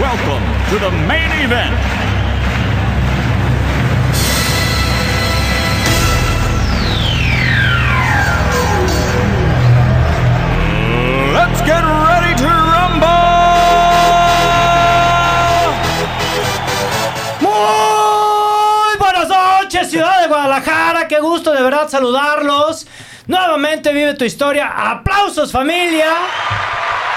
welcome to the main event. Let's get ready to rumble! Muy buenas noches, ciudad de Guadalajara. Qué gusto de verdad saludarlos. Nuevamente vive tu historia. Aplausos, familia.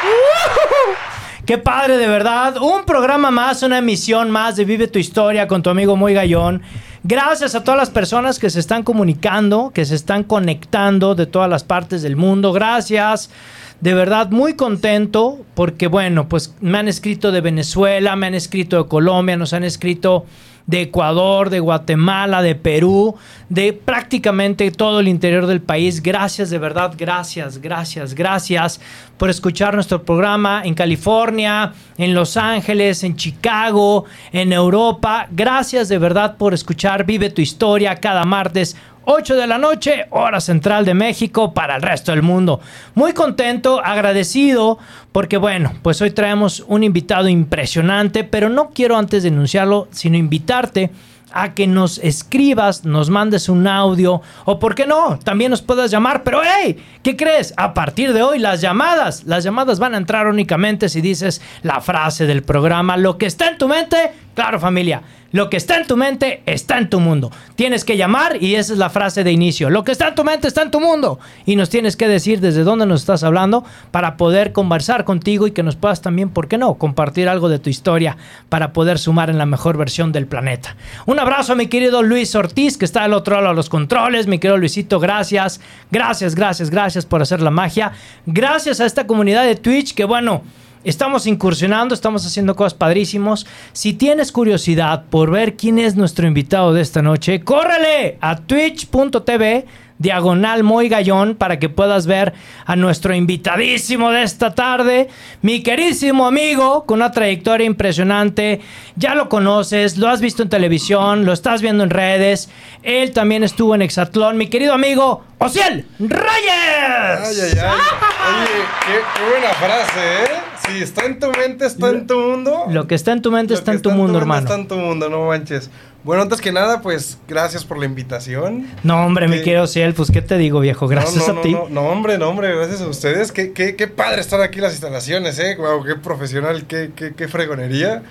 ¡Woohoo! Qué padre, de verdad. Un programa más, una emisión más de Vive tu historia con tu amigo Muy Gallón. Gracias a todas las personas que se están comunicando, que se están conectando de todas las partes del mundo. Gracias. De verdad, muy contento porque, bueno, pues me han escrito de Venezuela, me han escrito de Colombia, nos han escrito de Ecuador, de Guatemala, de Perú, de prácticamente todo el interior del país. Gracias, de verdad, gracias, gracias, gracias por escuchar nuestro programa en California, en Los Ángeles, en Chicago, en Europa. Gracias de verdad por escuchar Vive tu historia cada martes 8 de la noche, hora central de México, para el resto del mundo. Muy contento, agradecido, porque bueno, pues hoy traemos un invitado impresionante, pero no quiero antes de anunciarlo, sino invitarte a que nos escribas, nos mandes un audio, o por qué no, también nos puedas llamar, pero hey, ¿qué crees? A partir de hoy las llamadas, las llamadas van a entrar únicamente si dices la frase del programa, lo que está en tu mente, claro familia, lo que está en tu mente está en tu mundo. Tienes que llamar y esa es la frase de inicio. Lo que está en tu mente está en tu mundo. Y nos tienes que decir desde dónde nos estás hablando para poder conversar contigo y que nos puedas también, ¿por qué no?, compartir algo de tu historia para poder sumar en la mejor versión del planeta. Un abrazo a mi querido Luis Ortiz, que está al otro lado de los controles. Mi querido Luisito, gracias. Gracias, gracias, gracias por hacer la magia. Gracias a esta comunidad de Twitch que, bueno, Estamos incursionando, estamos haciendo cosas padrísimos. Si tienes curiosidad por ver quién es nuestro invitado de esta noche, córrele a twitch.tv diagonal Moy Gallón para que puedas ver a nuestro invitadísimo de esta tarde, mi querísimo amigo con una trayectoria impresionante. Ya lo conoces, lo has visto en televisión, lo estás viendo en redes. Él también estuvo en Exatlón, mi querido amigo Ociel Reyes. Ay, ay, ay. Qué, qué buena frase, ¿eh? Si está en tu mente, está en tu mundo. Lo que está en tu mente está que en tu mundo, mente hermano. Está en tu mundo, no manches. Bueno, antes que nada, pues gracias por la invitación. No, hombre, mi Sí. querido Ociel, pues qué te digo, viejo, gracias no, no, a ti. No, no, hombre, no, hombre, gracias a ustedes. Qué, qué, qué padre están aquí las instalaciones, ¿eh? Wow, qué profesional, qué, qué, qué fregonería.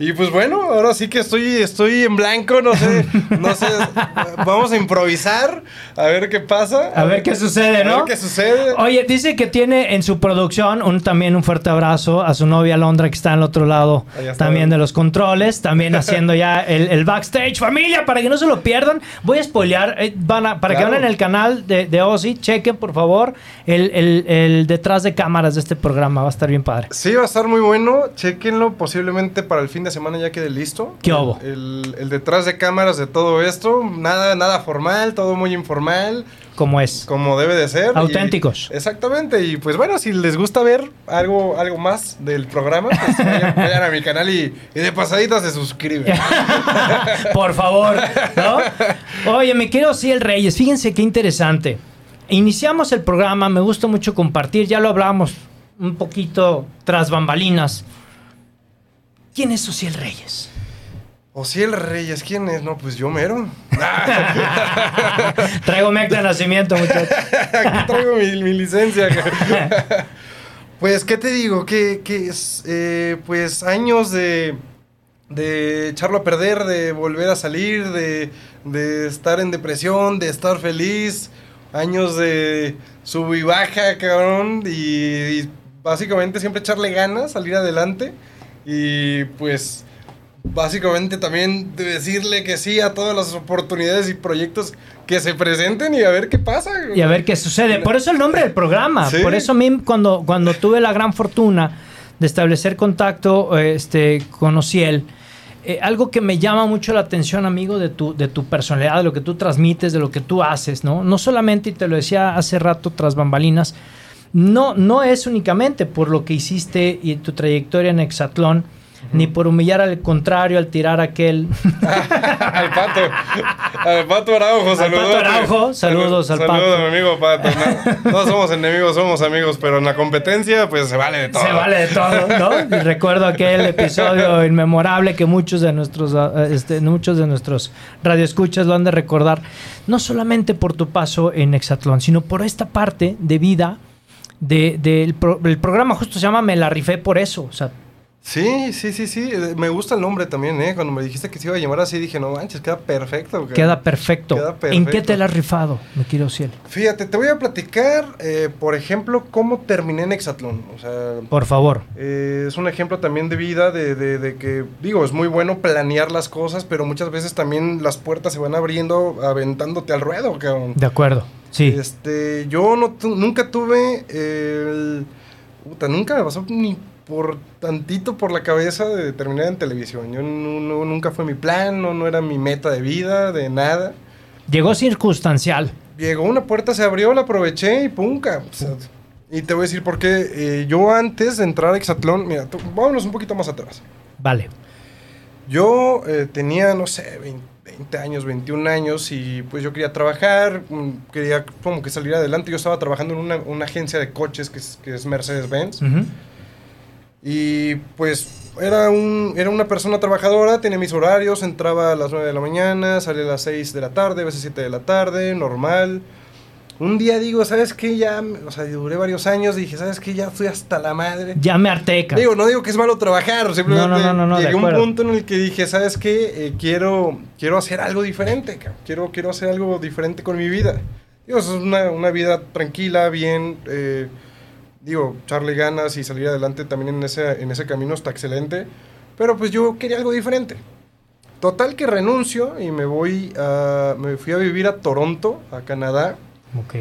Y pues bueno, ahora sí que estoy, estoy en blanco, no sé, no sé. Vamos a improvisar, a ver qué pasa. A ver qué sucede, A ¿no? ver qué sucede. Oye, dice que tiene en su producción un, también un fuerte abrazo a su novia Londra que está al otro lado también de los controles, también haciendo ya el, el backstage. Familia, para que no se lo pierdan, voy a spoilear, eh, van a- para que vean en el canal de, de Ozzy, chequen por favor el, el- el detrás de cámaras de este programa, va a estar bien padre. Sí, va a estar muy bueno. Chequenlo. Posiblemente para el fin de semana ya quede listo. ¿Qué hubo? El, el detrás de cámaras de todo esto. Nada, nada formal, todo muy informal. Como es. Como debe de ser. Auténticos. Y- exactamente. Y pues bueno, si les gusta ver algo, algo más del programa, pues vayan, vayan a mi canal y, y de pasadita se suscriben. Por favor, ¿no? Oye, me quiero sí el Reyes. Fíjense qué interesante. Iniciamos el programa, me gusta mucho compartir, ya lo hablamos un poquito tras bambalinas. ¿Quién es Ociel Reyes? Ociel Reyes, ¿quién es? No, pues yo mero. Traigo mi acta de nacimiento, muchachos. Aquí traigo mi, mi licencia. pues, ¿qué te digo? Que, que es, eh, pues, años de, de echarlo a perder, de volver a salir, de, de estar en depresión, de estar feliz. Años de sub y baja, cabrón. Y, y básicamente siempre echarle ganas, salir adelante. Y pues básicamente también de decirle que sí a todas las oportunidades y proyectos que se presenten y a ver qué pasa. Y a ver qué sucede. Por eso el nombre del programa. Sí. Por eso mí, cuando, cuando tuve la gran fortuna de establecer contacto este, con Ociel. Eh, algo que me llama mucho la atención, amigo, de tu, de tu personalidad, de lo que tú transmites, de lo que tú haces, ¿no? No solamente, y te lo decía hace rato tras bambalinas, no, no es únicamente por lo que hiciste y tu trayectoria en Exatlón, ni por humillar al contrario, al tirar aquel. al pato. Al pato Araujo, saludos. Pato Araujo, saludos al pato. Saludos a mi amigo pato. No, no, somos enemigos, somos amigos, pero en la competencia, pues se vale de todo. Se vale de todo, ¿no? Y recuerdo aquel episodio inmemorable que muchos de nuestros, este, muchos de nuestros radioescuchas lo han de recordar. No solamente por tu paso en Exatlón, sino por esta parte de vida del de, programa justo se llama Me la rifé por eso. O sea, Sí, sí, sí, sí. Eh, me gusta el nombre también, ¿eh? Cuando me dijiste que se iba a llamar así, dije, no manches, queda perfecto. Queda perfecto. Queda perfecto. ¿En qué te la has rifado, me quiero cielo? Fíjate, te voy a platicar, eh, por ejemplo, cómo terminé en Exatlón. O sea, por favor. Eh, es un ejemplo también de vida, de, de, de, que, digo, es muy bueno planear las cosas, pero muchas veces también las puertas se van abriendo aventándote al ruedo, cabrón. De acuerdo, sí. Este, yo no nunca tuve el... Puta, nunca me pasó ni por tantito por la cabeza de terminar en televisión. Yo no, nunca fue mi plan, no, no era mi meta de vida, de nada. Llegó circunstancial. Llegó una puerta, se abrió, la aproveché y punca. y te voy a decir por qué. Eh, yo antes de entrar a Exatlón, mira, vámonos un poquito más atrás. Vale. Yo eh, tenía, no sé, 20, años, 21 años y pues yo quería trabajar, mm, quería como que salir adelante. Yo estaba trabajando en una, agencia de coches que es, que es Mercedes-Benz. Y pues era, un, era una persona trabajadora, tenía mis horarios, entraba a las 9 de la mañana, salía a las 6 de la tarde, a veces 7 de la tarde, normal. Un día digo, ¿sabes qué? Ya, o sea, duré varios años, dije, ¿sabes qué? Ya fui hasta la madre. Ya me arteca. Digo, no digo que es malo trabajar, simplemente no, no, no, llegué a un punto en el que dije, ¿sabes qué? Eh, quiero, quiero hacer algo diferente, quiero, quiero hacer algo diferente con mi vida. Digo, es una, una vida tranquila, bien... Eh, digo, echarle ganas y salir adelante también en ese, en ese camino está excelente. Pero pues yo quería algo diferente. Total que renuncio y me voy a, me fui a vivir a Toronto, a Canadá. Ok.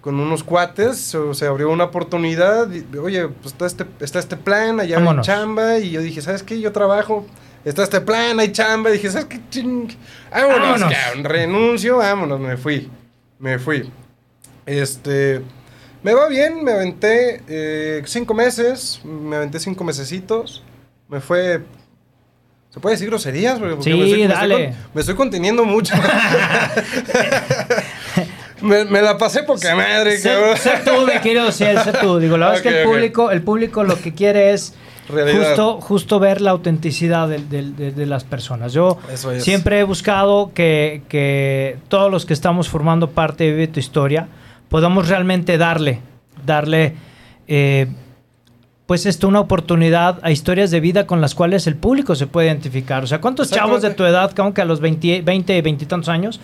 Con unos cuates, se abrió una oportunidad. oye, pues está este, está este plan, allá hay chamba. Y yo dije, ¿sabes qué? Yo trabajo, está este plan, hay chamba. Y dije, ¿sabes qué? Ching? Vámonos, vámonos. renuncio, vámonos, me fui. Me fui. Este me va bien, me aventé eh, cinco meses, me aventé cinco mesecitos. Me fue ¿Se puede decir groserías? Porque sí, me estoy, dale. Me estoy, conteniendo mucho. me, la pasé poca madre, sé, sé tú, me quiero decir, sé tú. Digo, la verdad es que el público, el público lo que quiere es justo, justo ver la autenticidad de, las personas. Yo siempre he buscado que, que todos los que estamos formando parte de tu historia podamos realmente darle, darle, eh, pues esto, una oportunidad a historias de vida con las cuales el público se puede identificar. O sea, ¿cuántos chavos de tu edad, aunque a los 20, 20, 20 y tantos años,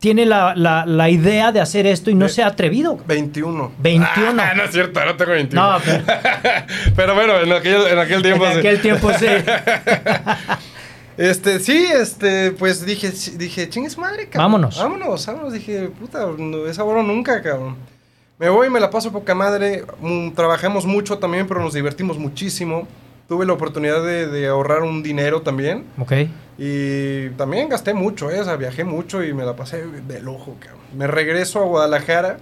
tiene la, la, idea de hacer esto y no se ha atrevido. 21. 21. Ah, no es cierto, no tengo 21. No, pero, pero bueno, en aquel, en aquel tiempo en aquel tiempo sí. Este, sí, este, pues dije, dije, chingues madre, cabrón. Vámonos. Vámonos, vámonos. Dije, puta, esa hora nunca, cabrón. Me voy, me la paso poca madre. Mm, trabajamos mucho también, pero nos divertimos muchísimo. Tuve la oportunidad de, ahorrar un dinero también. Ok. Y también gasté mucho, ¿eh? O sea, viajé mucho y me la pasé de lujo, cabrón. Me regreso a Guadalajara.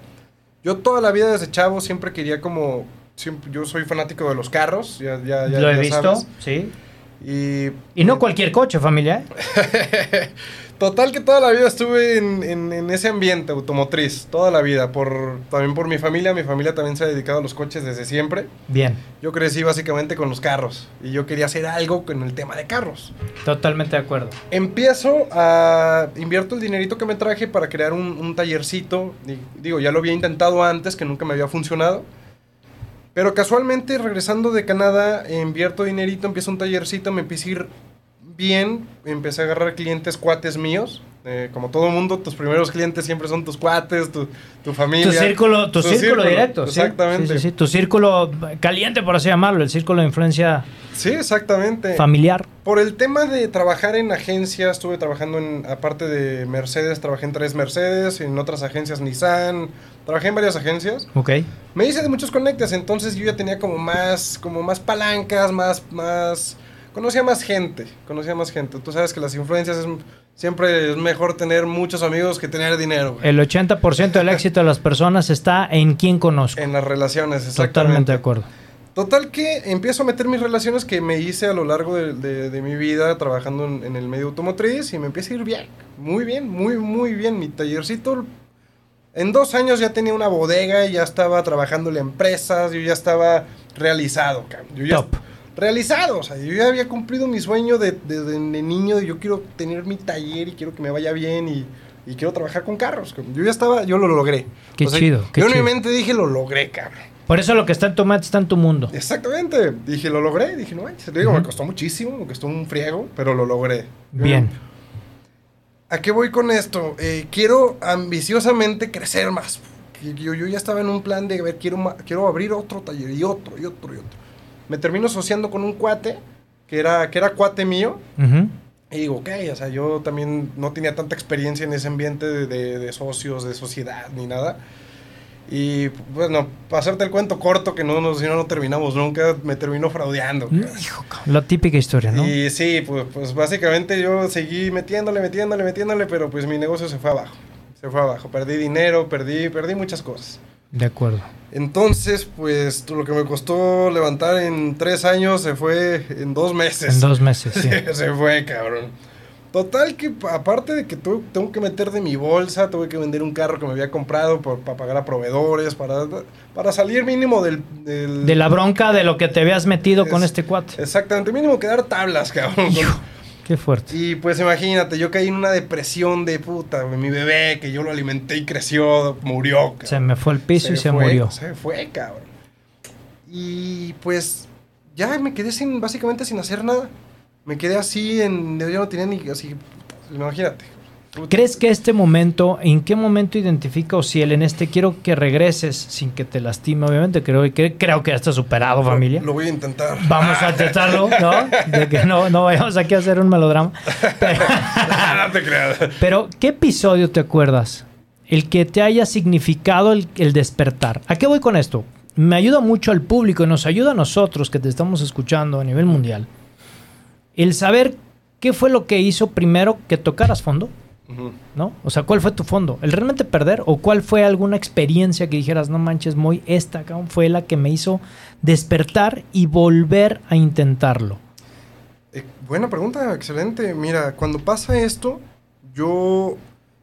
Yo toda la vida desde chavo siempre quería como... Siempre, yo soy fanático de los carros, ya, ya, ya Lo he visto, sí. Y, y no cualquier coche, familia. Total que toda la vida estuve en, ese ambiente automotriz, toda la vida, por, también por mi familia, mi familia también se ha dedicado a los coches desde siempre. Bien. Yo crecí básicamente con los carros y yo quería hacer algo con el tema de carros. Totalmente de acuerdo. Empiezo a, invierto el dinerito que me traje para crear un, un tallercito, digo, ya lo había intentado antes, que nunca me había funcionado. Pero casualmente, regresando de Canadá, invierto dinerito, empiezo un tallercito, me empiezo a ir bien, empecé a agarrar clientes cuates míos, Eh, como todo mundo, tus primeros clientes siempre son tus cuates, tu, tu familia. Tu círculo, tu, círculo, directo. sí. Exactamente. Sí, sí, sí. Tu círculo caliente, por así llamarlo, el círculo de influencia Sí, exactamente. familiar. Por el tema de trabajar en agencias, estuve trabajando en, aparte de Mercedes, trabajé en tres Mercedes, en otras agencias Nissan, trabajé en varias agencias. Ok. Me hice de muchos conectes, entonces yo ya tenía como más, como más palancas, más, más, conocía más gente, conocía más gente. Tú sabes que las influencias es, siempre es mejor tener muchos amigos que tener dinero. güey. El 80% del éxito de las personas está en quién conozco. En las relaciones, exactamente. Totalmente de acuerdo. Total que empiezo a meter mis relaciones que me hice a lo largo de, de- de mi vida trabajando en, en el medio automotriz y me empieza a ir bien, muy bien, muy, muy bien. Mi tallercito, en dos años ya tenía una bodega y ya estaba trabajándole a empresas, yo ya estaba realizado, cabrón. Yo ya Top. Realizado, o sea, yo ya había cumplido mi sueño de, de- de- de niño, de yo quiero tener mi taller y quiero que me vaya bien y, y quiero trabajar con carros. Yo ya estaba, yo lo logré. Qué chido, qué yo en chido. mi mente dije, lo logré, cabrón. Por eso lo que está en tu mente está en tu mundo. Exactamente. Dije, lo logré. Dije, no manches. Le digo, me costó muchísimo, me costó un friego, pero lo logré. Bien. ¿A qué voy con esto? Eh, quiero ambiciosamente crecer más. Yo, yo ya estaba en un plan de, a ver, quiero, quiero abrir otro taller y otro y otro y otro. Me termino asociando con un cuate que era, que era cuate mío. Ujú. Y digo, ok, o sea, yo también no tenía tanta experiencia en ese ambiente de, de- de socios, de sociedad, ni nada. Y bueno, para hacerte el cuento corto, que no, no, si no, no terminamos nunca, me terminó fraudeando. cabrón. Hijo, la típica historia, ¿no? Y sí, pues, pues básicamente yo seguí metiéndole, metiéndole, metiéndole, pero pues mi negocio se fue abajo. Se fue abajo. Perdí dinero, perdí, perdí muchas cosas. De acuerdo. Entonces, pues lo que me costó levantar en tres años se fue en dos meses. En dos meses, sí. se fue, cabrón. Total que pa- aparte de que tu- tengo que meter de mi bolsa, tuve que vender un carro que me había comprado por- para pagar a proveedores, para, para salir mínimo del... del- De la bronca de lo que te habías metido con Es- este cuate. Exactamente, mínimo quedar tablas, cabrón. Qué fuerte. Y pues imagínate, yo caí en una depresión de puta, mi bebé, que yo lo alimenté y creció, murió. cabrón. Se me fue el piso y se fue, murió. Se fue, cabrón. Y pues ya me quedé sin, básicamente sin hacer nada. Me quedé así, en, yo no tenía ni así, imagínate. ¿Crees que este momento, en qué momento identifica o si él en este quiero que regreses sin que te lastime? Obviamente, creo, que creo que ya está superado, familia. Lo voy a intentar. Vamos a intentarlo, ¿no? De que no, no vayamos aquí a hacer un melodrama. Pero, no te creas. pero, ¿qué episodio te acuerdas? El que te haya significado el, el despertar. ¿A qué voy con esto? Me ayuda mucho al público y nos ayuda a nosotros que te estamos escuchando a nivel mundial. El saber qué fue lo que hizo primero que tocaras fondo. ¿No? O sea, ¿cuál fue tu fondo? ¿El realmente perder? ¿O cuál fue alguna experiencia que dijeras, no manches, muy esta fue la que me hizo despertar y volver a intentarlo? Eh, buena pregunta, excelente. Mira, cuando pasa esto, yo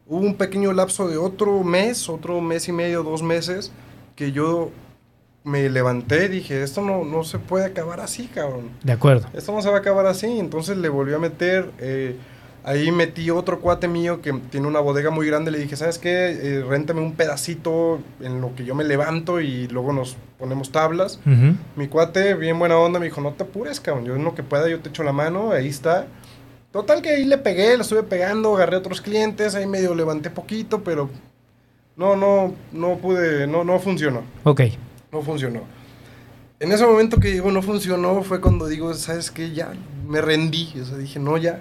hubo un pequeño lapso de otro mes, otro mes y medio, dos meses, que yo me levanté y dije, esto no, no se puede acabar así, cabrón. De acuerdo. Esto no se va a acabar así. Entonces le volví a meter, eh, ahí metí otro cuate mío que tiene una bodega muy grande, le dije, ¿sabes qué? Eh, réntame un pedacito en lo que yo me levanto y luego nos ponemos tablas. Mi cuate, bien buena onda, me dijo, no te apures, cabrón. Yo en lo que pueda, yo te echo la mano, ahí está. Total que ahí le pegué, le estuve pegando, agarré otros clientes, ahí medio levanté poquito, pero no, no, no pude, no, no funcionó. Ok. No funcionó. En ese momento que digo no funcionó fue cuando digo, ¿sabes qué? Ya me rendí. O sea, dije, no, ya.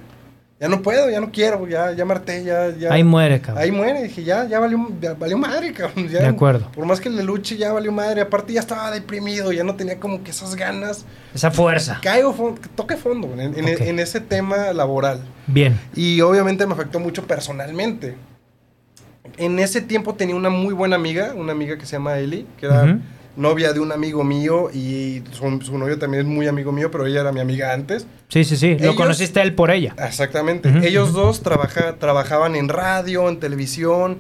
Ya no puedo, ya no quiero, ya, ya me harté, ya, ya. Ahí muere, cabrón. Ahí muere, dije, ya, ya valió, ya valió madre, cabrón. ya- De acuerdo. Por más que le luche, ya valió madre. Aparte, ya estaba deprimido, ya no tenía como que esas ganas. Esa fuerza. Caigo, toque fondo en, en- Ok. en ese tema laboral. Bien. Y obviamente me afectó mucho personalmente. En ese tiempo tenía una muy buena amiga, una amiga que se llama Eli, que era. Novia de un amigo mío y su, su novio también es muy amigo mío, pero ella era mi amiga antes. Sí, sí, sí. Lo conociste a él por ella. Exactamente. Ellos dos trabaja, trabajaban en radio, en televisión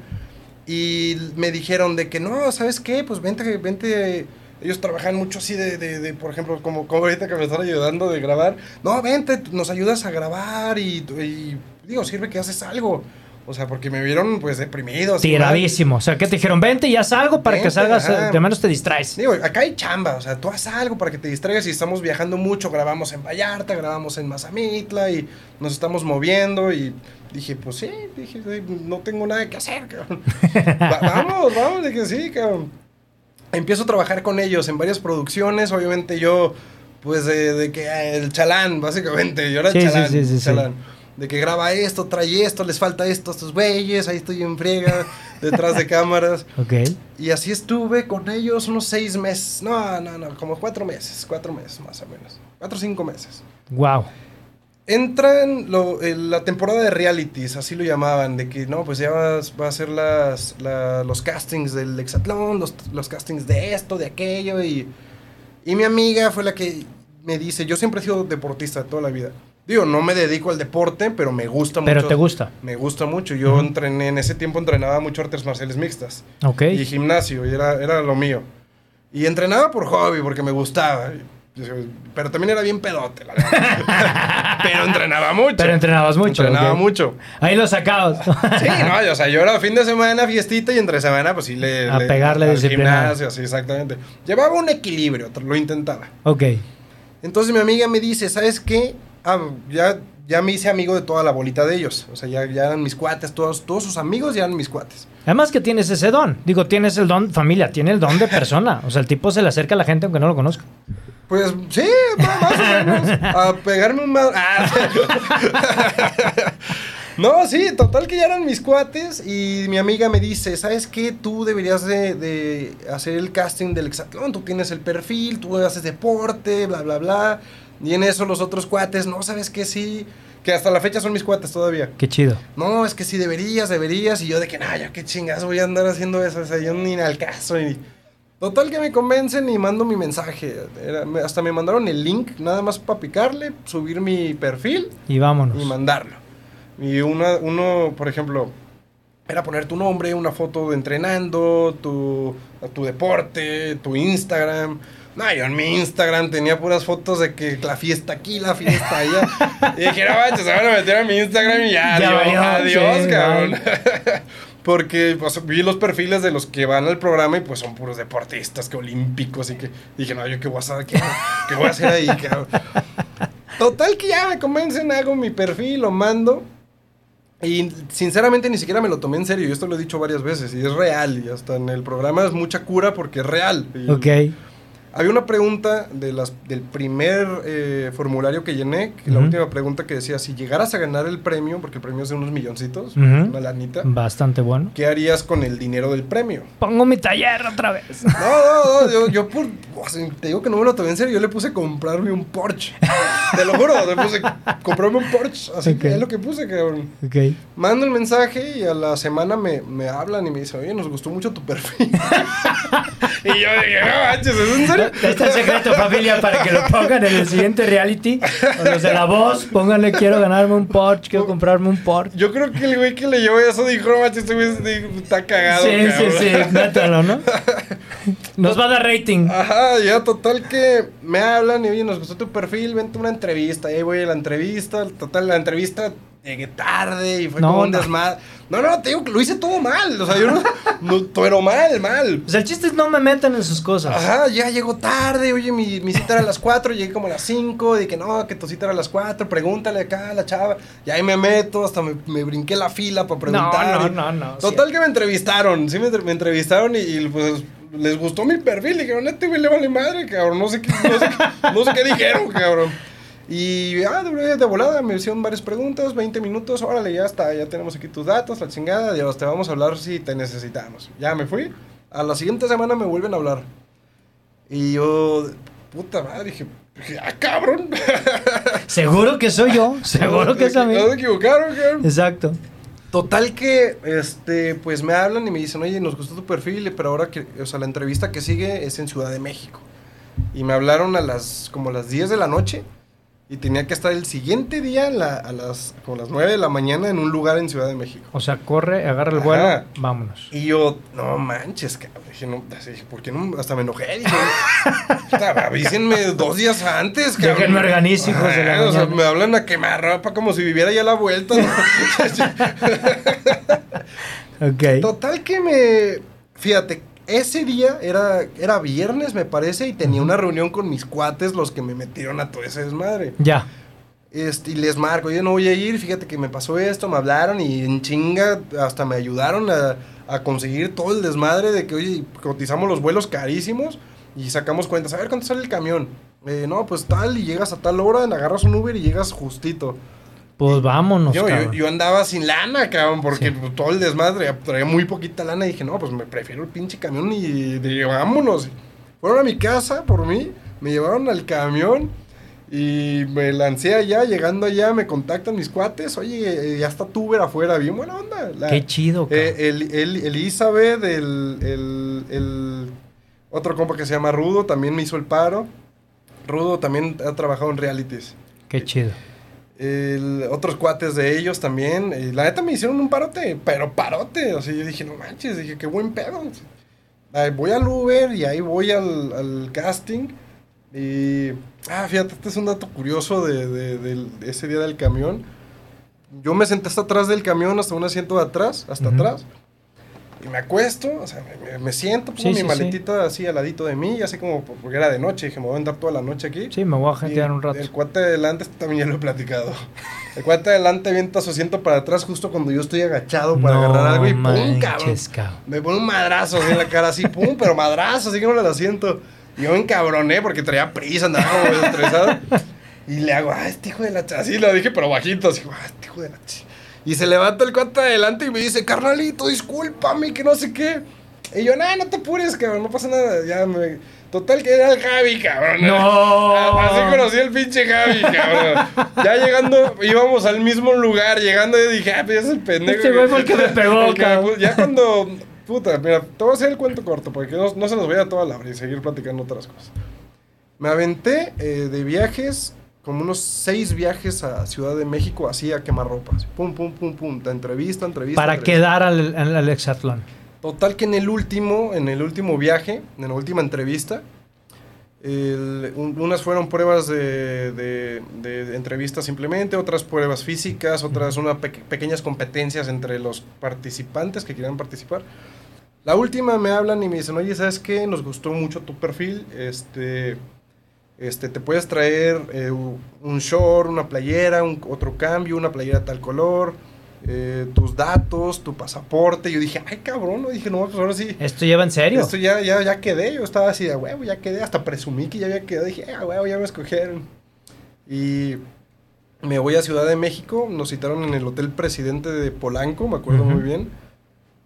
y me dijeron de que no, ¿sabes qué? Pues vente, vente. Ellos trabajan mucho así de, de, de, por ejemplo, como, como ahorita que me están ayudando de grabar. No, vente, nos ayudas a grabar y, y, digo, sirve que haces algo. O sea, porque me vieron pues deprimido. mal. Tiradísimo. O sea, que te dijeron, vente y haz algo para que salgas, ajá. de menos te distraes. Digo, acá hay chamba, o sea, tú haz algo para que te distraigas y estamos viajando mucho, grabamos en Vallarta, grabamos en Mazamitla y nos estamos moviendo y dije, pues sí, dije, "Sí, no tengo nada que hacer, cabrón. Va- vamos, vamos, dije, sí, cabrón. Empiezo a trabajar con ellos en varias producciones, obviamente yo, pues de, de que eh, el chalán, básicamente, yo era Sí, sí, chalán, sí, sí, sí. chalán. De que graba esto, trae esto, les falta esto a estos güeyes, ahí estoy en friega, detrás de cámaras. Ok. Y así estuve con ellos unos seis meses. No, no, no, como cuatro meses, cuatro meses más o menos. Cuatro o cinco meses. Wow. Entran lo- el- la temporada de realities, así lo llamaban, de que no, pues ya va, va a ser las, la- los castings del hexatlón, los, los castings de esto, de aquello, y, y mi amiga fue la que me dice, yo siempre he sido deportista toda la vida. Digo, no me dedico al deporte, pero me gusta mucho. Pero te gusta. Me gusta mucho. Yo entrené, en ese tiempo entrenaba mucho artes marciales mixtas Ok. y gimnasio, y era, era lo mío. Y entrenaba por hobby, porque me gustaba. Pero también era bien pedote, la verdad. Pero entrenaba mucho. Pero entrenabas mucho. Entrenaba mucho. Ahí lo sacabas. Sí, no, o sea, yo era fin de semana, fiestita, y entre semana, pues sí le... A le- pegarle al disciplinado. gimnasio, sí, exactamente. Llevaba un equilibrio, lo intentaba. ok. Entonces mi amiga me dice, ¿sabes qué? Ah, ya, ya me hice amigo de toda la bolita de ellos. O sea, ya, ya eran mis cuates, todos, todos sus amigos ya eran mis cuates. Además que tienes ese don. Digo, tienes el don, familia, tiene el don de persona. O sea, el tipo se le acerca a la gente aunque no lo conozca. Pues sí, más o menos. A pegarme un ma- Ah, No, sí, total que ya eran mis cuates y mi amiga me dice, ¿sabes qué? Tú deberías de, de hacer el casting del hexatlón, tú tienes el perfil, tú haces deporte, bla, bla, bla. Y en eso los otros cuates, no, ¿sabes qué? Sí, que hasta la fecha son mis cuates todavía. Qué chido. No, es que sí deberías, deberías. Y yo de que, no, ya qué chingas voy a andar haciendo eso. O sea, yo ni al caso. Y... Total que me convencen y mando mi mensaje. Era- hasta me mandaron el link, nada más para picarle, subir mi perfil Y vámonos. y mandarlo. Y una, uno, por ejemplo, era poner tu nombre, una foto de entrenando, tu, tu deporte, tu Instagram. No, yo en mi Instagram tenía puras fotos de que la fiesta aquí, la fiesta allá. y dije, no manches, se van a meter a mi Instagram y ya, Ya adiós, adiós, cabrón. Porque pues, vi los perfiles de los que van al programa y pues son puros deportistas, que olímpicos y que dije, no, yo qué voy a hacer, qué, qué voy a hacer ahí, cabrón. Total que ya me convencen, hago mi perfil, lo mando. Y sinceramente ni siquiera me lo tomé en serio. Yo esto lo he dicho varias veces y es real. Y hasta en el programa es mucha cura porque es real. Y Ok. Había una pregunta de las, del primer eh, formulario que llené. que La última pregunta que decía: si llegaras a ganar el premio, porque el premio es de unos milloncitos, una lanita, Bastante bueno. ¿qué harías con el dinero del premio? Pongo mi taller otra vez. No, no, no, yo, yo por, o sea, te digo que no me lo tomé en serio, yo le puse comprarme un Porsche. Te lo juro, le puse comprarme un Porsche, así que es lo que puse, cabrón. Mando el mensaje y a la semana me, me hablan y me dicen, oye, nos gustó mucho tu perfil. y yo dije, no manches, ¿es en serio? Está el secreto, familia, para que lo pongan en el siguiente reality. O los de la voz, pónganle quiero ganarme un Porsche, quiero comprarme un Porsche. Yo creo que el güey que leyó eso dijo, no manches, este está cagado. Sí, sí, cabrón". sí, métalo, ¿no? Nos va a dar rating. Ajá, ya total que me hablan y oye, nos gustó tu perfil, vente una entrevista. Y ahí voy a la entrevista, total, la entrevista llegué tarde y fue No, como un no. desmadre. No, no, te digo que lo hice todo mal. O sea, yo no, no pero mal, mal. O sea, el chiste es no me metan en sus cosas. Ajá, ya llegó tarde, oye, mi, mi cita era a las 4, llegué como a las 5, de que no, que tu cita era a las 4, pregúntale acá a la chava. Y ahí me meto, hasta me, me brinqué la fila para preguntar. no, no, no, Total que me entrevistaron, sí me, entre- me entrevistaron y, y, pues les gustó mi perfil. Dijeron, este güey le vale madre, cabrón, no sé qué, no sé qué, no sé qué dijeron, cabrón. Y ah, de, volada me hicieron varias preguntas, 20 minutos, órale, ya está, ya tenemos aquí tus datos, la chingada, Dios, te vamos a hablar si te necesitamos. Ya me fui. A la siguiente semana me vuelven a hablar. Y yo, puta madre, dije, dije, ah, cabrón. Seguro que soy yo. Seguro que es a mí. No se equivocaron, cabrón. Exacto. Total que, este, pues me hablan y me dicen, oye, nos gustó tu perfil, pero ahora que, o sea, la entrevista que sigue es en Ciudad de México. Y me hablaron a las, como a las 10 de la noche y tenía que estar el siguiente día la- a las, como las 9 de la mañana en un lugar en Ciudad de México. O sea, corre, agarra el vuelo, Ajá. vámonos. Y yo, no manches, cabrón. Dije, no, dije, ¿por qué no? Hasta me enojé. Dije, avísenme dos días antes, cabrón. Déjenme organizo, hijos de la Ajá, o sea, me hablan a quemar ropa como si viviera ya la vuelta. ¿no? Ok. Total que me... Fíjate, ese día era, era viernes, me parece, y tenía una reunión con mis cuates, los que me metieron a todo ese desmadre. Ya. Este, y les marco, yo no voy a ir, fíjate que me pasó esto, me hablaron y en chinga hasta me ayudaron a, a conseguir todo el desmadre de que, oye, cotizamos los vuelos carísimos y sacamos cuentas, a ver cuánto sale el camión. Eh, no, pues tal, y llegas a tal hora, agarras un Uber y llegas justito. Pues vámonos, Yo, yo, cabrón. yo andaba sin lana, cabrón, porque Sí. todo el desmadre, traía muy poquita lana y dije, no, pues me prefiero el pinche camión y dije, vámonos. Fueron a mi casa por mí, me llevaron al camión y me lancé allá, llegando allá me contactan mis cuates, oye, eh, ya está tu Uber afuera, bien buena onda. La- Qué chido, cabrón. eh, el, el, Elizabeth, el, el, el otro compa que se llama Rudo, también me hizo el paro. Rudo también ha trabajado en realities. Qué chido. El- otros cuates de ellos también. la neta me hicieron un parote, pero parote. O sea, yo dije, no manches, dije, qué buen pedo. Ahí voy al Uber y ahí voy al, al casting. Y, ah, fíjate, este es un dato curioso de, de- ese día del camión. Yo me senté hasta atrás del camión, hasta un asiento de atrás, hasta atrás. Y me acuesto, o sea, me, siento, pongo Sí, mi sí, sí. maletita así al ladito de mí, y así como porque era de noche, dije, me voy a andar toda la noche aquí. Sí, me voy a gentear un rato. El cuate de adelante, este también ya lo he platicado. El cuate de adelante avienta su asiento para atrás justo cuando yo estoy agachado para No agarrar algo y ¡pum, cabrón! Me pone un madrazo así en la cara, así, ¡pum! Pero madrazo, así que no le asiento. Y yo me encabroné porque traía prisa, andaba estresado. Y le hago, ¡ah, este hijo de la ch-". Así lo dije, pero bajito, así, ¡ah, este hijo de la ch-". Y se levanta el cuate de adelante y me dice, carnalito, discúlpame, que no sé qué. Y yo, no, no te apures, cabrón, no pasa nada. Ya me... Total que era el Javi, cabrón. No. Así conocí al pinche Javi, cabrón. Ya llegando, íbamos al mismo lugar, llegando yo dije, ah, pues es el pendejo. Este güey fue el que me pegó, cabrón. Ya cuando, puta, mira, te voy a hacer el cuento corto, porque no, no se nos vaya a toda la hora y seguir platicando otras cosas. Me aventé eh, de viajes, como unos seis viajes a Ciudad de México, así a quemarropa. así, Pum, pum, pum, pum. de Entrevista, entrevista. Para entrevista. quedar al, al, hexatlón. Total que en el último, en el último viaje, en la última entrevista, el- un- unas fueron pruebas de, de- de- entrevista simplemente, otras pruebas físicas, otras unas pequeñas competencias entre los participantes que querían participar. La última me hablan y me dicen, oye, ¿sabes qué? Nos gustó mucho tu perfil, este, este, te puedes traer eh, un short, una playera, un, otro cambio, una playera tal color, eh, tus datos, tu pasaporte. Yo dije, ay, cabrón, no dije, no, pues ahora sí. ¿Esto lleva en serio? Esto ya, ya, ya quedé, yo estaba así de huevo, ya quedé, hasta presumí que ya había quedado, dije, ah, huevo, ya me escogieron. Y me voy a Ciudad de México, nos citaron en el Hotel Presidente de Polanco, me acuerdo muy bien.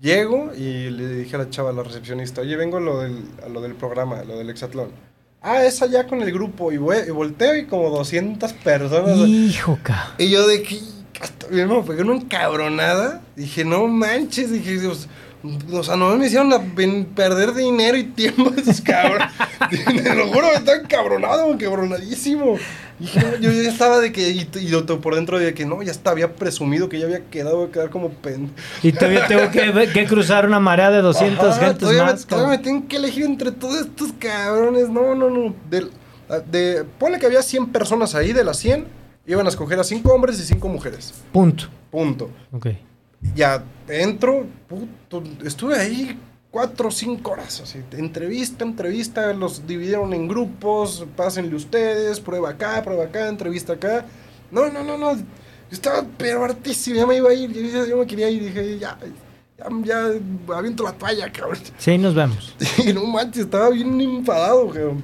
Llego y le dije a la chava, a la recepcionista, oye, vengo a lo del, a lo del programa, a lo del hexatlón. Ah, es allá con el grupo, y, volteo y como 200 personas. Hijo, ca. Y yo de que me pegué una encabronada. Dije, no manches, dije, Dios, o sea, no me hicieron a ven- perder dinero y tiempo esos cabrones. Te lo juro, me estaba encabronado, encabronadísimo. Dije, no, yo ya estaba de que, y, y por dentro de que no, ya estaba, había presumido que ya había quedado a quedar como pen. Y todavía tengo que, que cruzar una marea de 200 Ajá, gentes todavía me- más. todavía me tienen que elegir entre todos estos cabrones. No, no, no. Del- de, ponle que había 100 personas ahí, de las 100, iban a escoger a 5 hombres y 5 mujeres. Punto. Punto. Ok. Ya entro, puto, estuve ahí cuatro o cinco horas, así, entrevista, entrevista, los dividieron en grupos, pásenle ustedes, prueba acá, prueba acá, entrevista acá. No, no, no, no, yo estaba pero hartísimo, ya me iba a ir, yo, yo- yo me quería ir, dije, ya, ya, ya, aviento la toalla, cabrón. Sí, nos vemos. Y no manches, estaba bien enfadado, cabrón.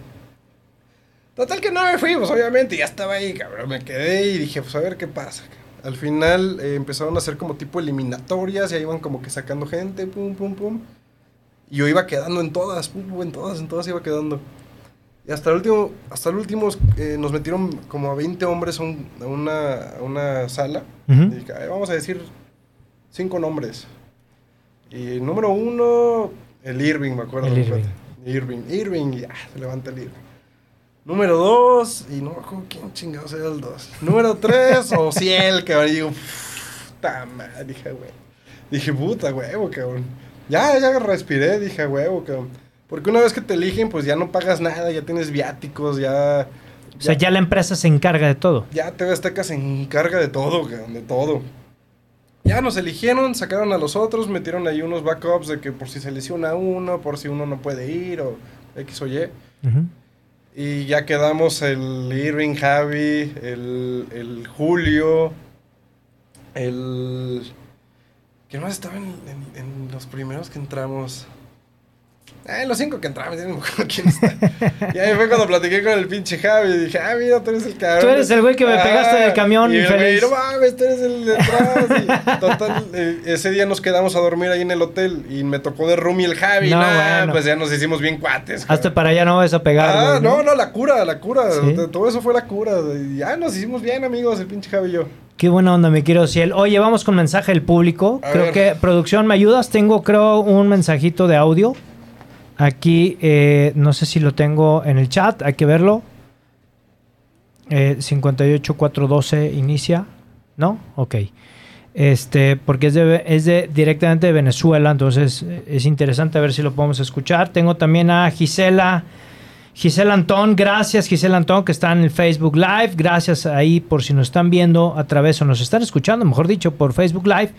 Total que no me fui, pues obviamente, ya estaba ahí, cabrón. Me quedé y dije, pues a ver qué pasa. cabrón. Al final eh, empezaron a hacer como tipo eliminatorias, ya iban como que sacando gente, pum, pum, pum. Y yo iba quedando en todas, pum, pum, en todas, en todas iba quedando. Y hasta el último, hasta el último eh, nos metieron como a 20 hombres a, un- a una, a una sala. Ujú. Y dije, "Ay, vamos a decir cinco nombres. Y número uno, el Irving, me acuerdo. El Irving. Irving, Irving, ya, se levanta el Irving. Número dos, y no me acuerdo quién chingados era el dos. Número tres, Ociel, cabrón. Y digo, puta madre, dije, güey. Dije, puta, huevo, cabrón. Ya, ya respiré, dije, huevo, cabrón. Porque una vez que te eligen, pues ya no pagas nada, ya tienes viáticos, ya. O sea, ya la empresa se encarga de todo. Ya TV Azteca se encarga de todo, cabrón, de todo. Ya nos eligieron, sacaron a los otros, metieron ahí unos backups de que por si se lesiona uno, por si uno no puede ir o X o Y. Ujú. Y ya quedamos el Irving, Javi, el, el Julio, el... ¿Quién más estaba en, en- en los primeros que entramos? Ah, los cinco que entramos, ya no me acuerdo quién está. y ahí fue cuando platiqué con el pinche Javi y dije, ah, mira, tú eres el cabrón. Tú eres el güey que me pegaste del camión, y infeliz. no mames, tú eres el de atrás. Y total, eh, ese día nos quedamos a dormir ahí en el hotel y me tocó de roomie el Javi. No, nah, bueno. Pues ya nos hicimos bien cuates. Hasta para allá no vas a pegar, Ah, güey, no, no, la cura, la cura. ¿Sí? Todo eso fue la cura. Y ya nos hicimos bien, amigos, el pinche Javi y yo. Qué buena onda, mi querido Ciel. Oye, vamos con mensaje del público. A creo ver. que, producción, ¿me ayudas? Tengo, creo, un mensajito de audio. Aquí, eh, no sé si lo tengo en el chat, hay que verlo. Eh, 58412 inicia, ¿no? Ok. Este, porque es, de, es de directamente de Venezuela, entonces eh, es interesante ver si lo podemos escuchar. Tengo también a Gisela. Gisela Antón, gracias Gisela Antón que está en el Facebook Live, gracias ahí por si nos están viendo a través o nos están escuchando, mejor dicho, por Facebook Live.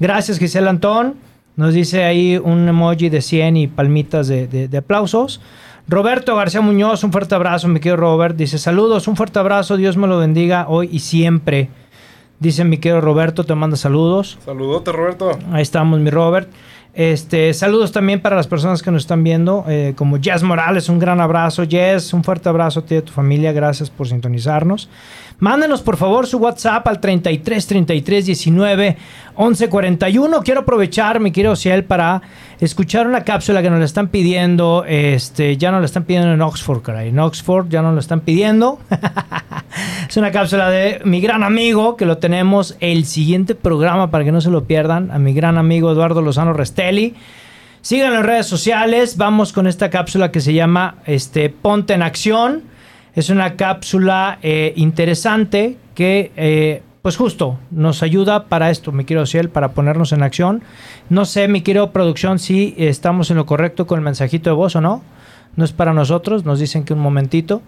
Gracias Gisela Antón, nos dice ahí un emoji de 100 y palmitas de, de- de aplausos. Roberto García Muñoz, un fuerte abrazo, mi querido Robert, dice saludos, un fuerte abrazo, Dios me lo bendiga hoy y siempre. Dice mi querido Roberto, te manda saludos. Saludote, Roberto. Ahí estamos, mi Robert. Este, saludos también para las personas que nos están viendo, eh, como Jess Morales, un gran abrazo. Jess, un fuerte abrazo a ti y a tu familia, gracias por sintonizarnos. Mándenos por favor su WhatsApp al 33 33 19 11 41. Quiero aprovechar, mi querido Ciel, para escuchar una cápsula que nos la están pidiendo. Este, ya nos la están pidiendo en Oxford, caray. En Oxford ya nos la están pidiendo. Es una cápsula de mi gran amigo, que lo tenemos el siguiente programa para que no se lo pierdan, a mi gran amigo Eduardo Lozano Restelli. Síganlo en redes sociales, vamos con esta cápsula que se llama este, Ponte en Acción. Es una cápsula eh, interesante que, eh, pues justo, nos ayuda para esto, mi querido Ciel, para ponernos en acción. No sé, mi querido producción, si estamos en lo correcto con el mensajito de voz o no. No es para nosotros, nos dicen que un momentito.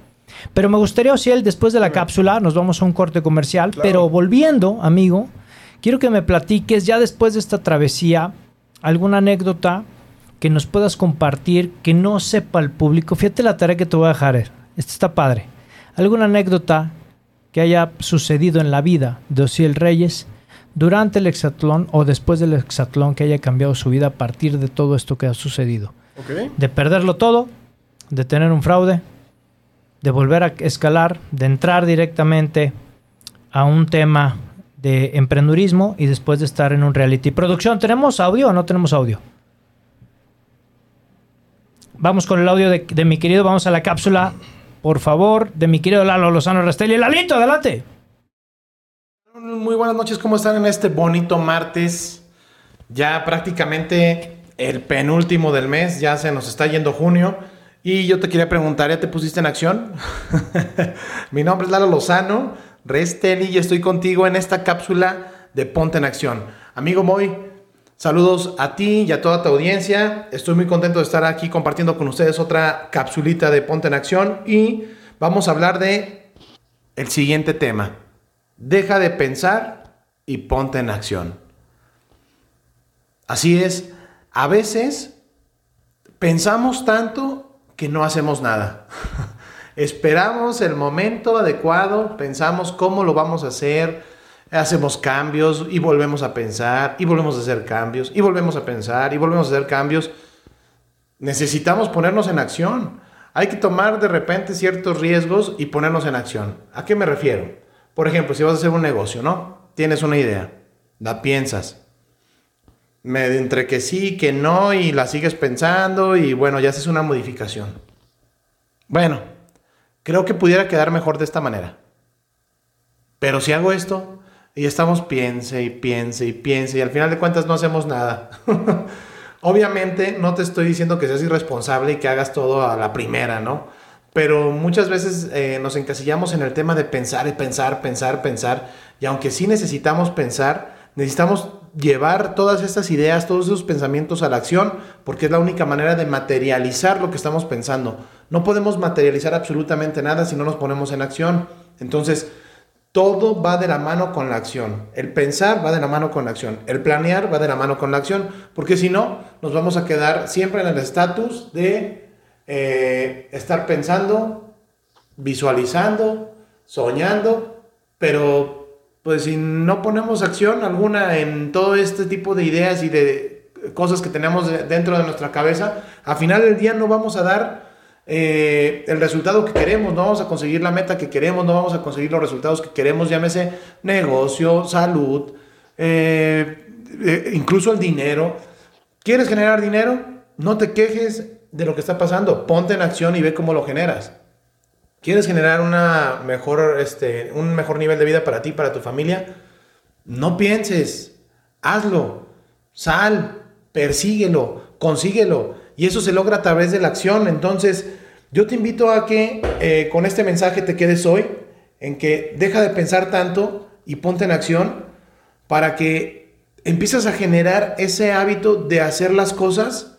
Pero me gustaría, Ociel, después de la cápsula, nos vamos a un corte comercial, Claro. pero volviendo, amigo, quiero que me platiques ya después de esta travesía alguna anécdota que nos puedas compartir que no sepa el público. Fíjate la tarea que te voy a dejar. eh. Esta está padre. Alguna anécdota que haya sucedido en la vida de Ociel Reyes durante el hexatlón o después del hexatlón que haya cambiado su vida a partir de todo esto que ha sucedido de perderlo todo, de tener un fraude, de volver a escalar, de entrar directamente a un tema de emprendurismo y después de estar en un reality. Producción, ¿tenemos audio o no tenemos audio? Vamos con el audio de, de mi querido, vamos a la cápsula, por favor, de mi querido Lalo Lozano Restelli. Lalito, adelante. Muy buenas noches, ¿cómo están en este bonito martes? Ya prácticamente el penúltimo del mes, ya se nos está yendo junio. Y yo te quería preguntar, ¿ya te pusiste en acción? Mi nombre es Lalo Lozano, Resteli, y estoy contigo en esta cápsula de Ponte en Acción. Amigo Moy, saludos a ti y a toda tu audiencia. Estoy muy contento de estar aquí compartiendo con ustedes otra capsulita de Ponte en Acción y vamos a hablar de el siguiente tema. Deja de pensar y ponte en acción. Así es, a veces pensamos tanto que no hacemos nada. Esperamos el momento adecuado, pensamos cómo lo vamos a hacer, hacemos cambios y volvemos a pensar y volvemos a hacer cambios y volvemos a pensar y volvemos a hacer cambios. Necesitamos ponernos en acción. Hay que tomar de repente ciertos riesgos y ponernos en acción. ¿A qué me refiero? Por ejemplo, si vas a hacer un negocio, ¿no? Tienes una idea, la piensas. Me, entre que sí, que no, y la sigues pensando, y bueno, ya haces una modificación. Bueno, creo que pudiera quedar mejor de esta manera. Pero si hago esto, y estamos piense y piense y piense, y al final de cuentas no hacemos nada. Obviamente no te estoy diciendo que seas irresponsable y que hagas todo a la primera, ¿no? Pero muchas veces eh, nos encasillamos en el tema de pensar y pensar, pensar, pensar. Y aunque sí necesitamos pensar, necesitamos llevar todas estas ideas, todos esos pensamientos a la acción, porque es la única manera de materializar lo que estamos pensando. No podemos materializar absolutamente nada si no nos ponemos en acción. Entonces, todo va de la mano con la acción. El pensar va de la mano con la acción. El planear va de la mano con la acción. Porque si no, nos vamos a quedar siempre en el estatus de eh, estar pensando visualizando, soñando, pero pues si no ponemos acción alguna en todo este tipo de ideas y de cosas que tenemos de- dentro de nuestra cabeza, al final del día no vamos a dar eh, el resultado que queremos, no vamos a conseguir la meta que queremos, no vamos a conseguir los resultados que queremos, llámese negocio, salud, eh, eh, incluso el dinero. ¿Quieres generar dinero? No te quejes de lo que está pasando, ponte en acción y ve cómo lo generas. ¿Quieres generar una mejor, este, un mejor nivel de vida para ti, para tu familia? No pienses, hazlo, sal, persíguelo, consíguelo. Y eso se logra a través de la acción. Entonces, yo te invito a que eh, con este mensaje te quedes hoy, en que deja de pensar tanto y ponte en acción para que empieces a generar ese hábito de hacer las cosas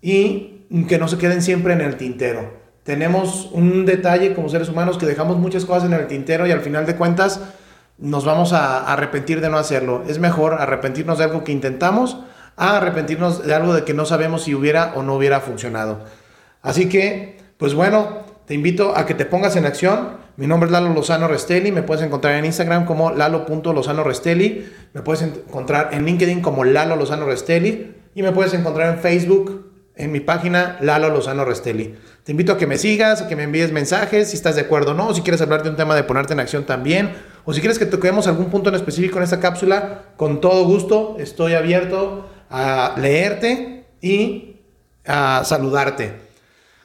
y que no se queden siempre en el tintero. Tenemos un detalle como seres humanos que dejamos muchas cosas en el tintero y al final de cuentas nos vamos a arrepentir de no hacerlo. Es mejor arrepentirnos de algo que intentamos a arrepentirnos de algo de que no sabemos si hubiera o no hubiera funcionado. Así que, pues bueno, te invito a que te pongas en acción. Mi nombre es Lalo Lozano Restelli. Me puedes encontrar en Instagram como lalo.lozano Restelli. Me puedes encontrar en LinkedIn como Lalo Lozano Restelli. Y me puedes encontrar en Facebook en mi página Lalo Lozano Restelli. Te invito a que me sigas, a que me envíes mensajes, si estás de acuerdo o no, o si quieres hablar de un tema de ponerte en acción también, o si quieres que toquemos algún punto en específico en esta cápsula, con todo gusto estoy abierto a leerte y a saludarte.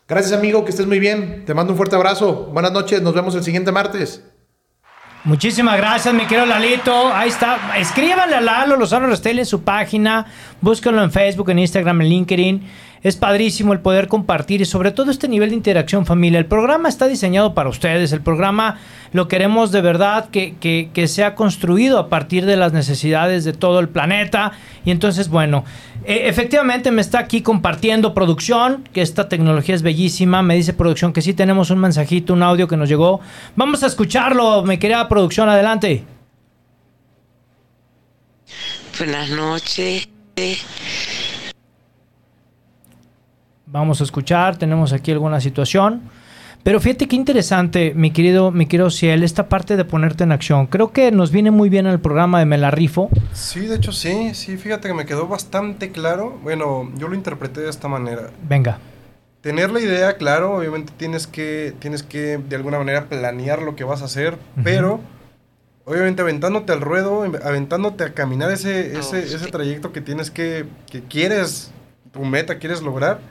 Gracias amigo, que estés muy bien. Te mando un fuerte abrazo. Buenas noches, nos vemos el siguiente martes. Muchísimas gracias, mi querido Lalito. Ahí está. Escríbanle a Lalo Lozano Restelli en su página. Búsquenlo en Facebook, en Instagram, en LinkedIn. Es padrísimo el poder compartir y sobre todo este nivel de interacción familia. El programa está diseñado para ustedes. El programa lo queremos de verdad que, que, que sea construido a partir de las necesidades de todo el planeta. Y entonces, bueno, eh, efectivamente me está aquí compartiendo producción, que esta tecnología es bellísima. Me dice producción que sí tenemos un mensajito, un audio que nos llegó. Vamos a escucharlo, me quería producción, adelante. Buenas noches. Vamos a escuchar, tenemos aquí alguna situación. Pero fíjate qué interesante, mi querido, mi querido Ciel, esta parte de ponerte en acción. Creo que nos viene muy bien el programa de Me la rifo. Sí, de hecho sí, sí, fíjate que me quedó bastante claro. Bueno, yo lo interpreté de esta manera. Venga. Tener la idea, claro, obviamente tienes que, tienes que de alguna manera planear lo que vas a hacer, pero obviamente aventándote al ruedo, aventándote a caminar ese, ese, ese trayecto que tienes que, que quieres, tu meta quieres lograr,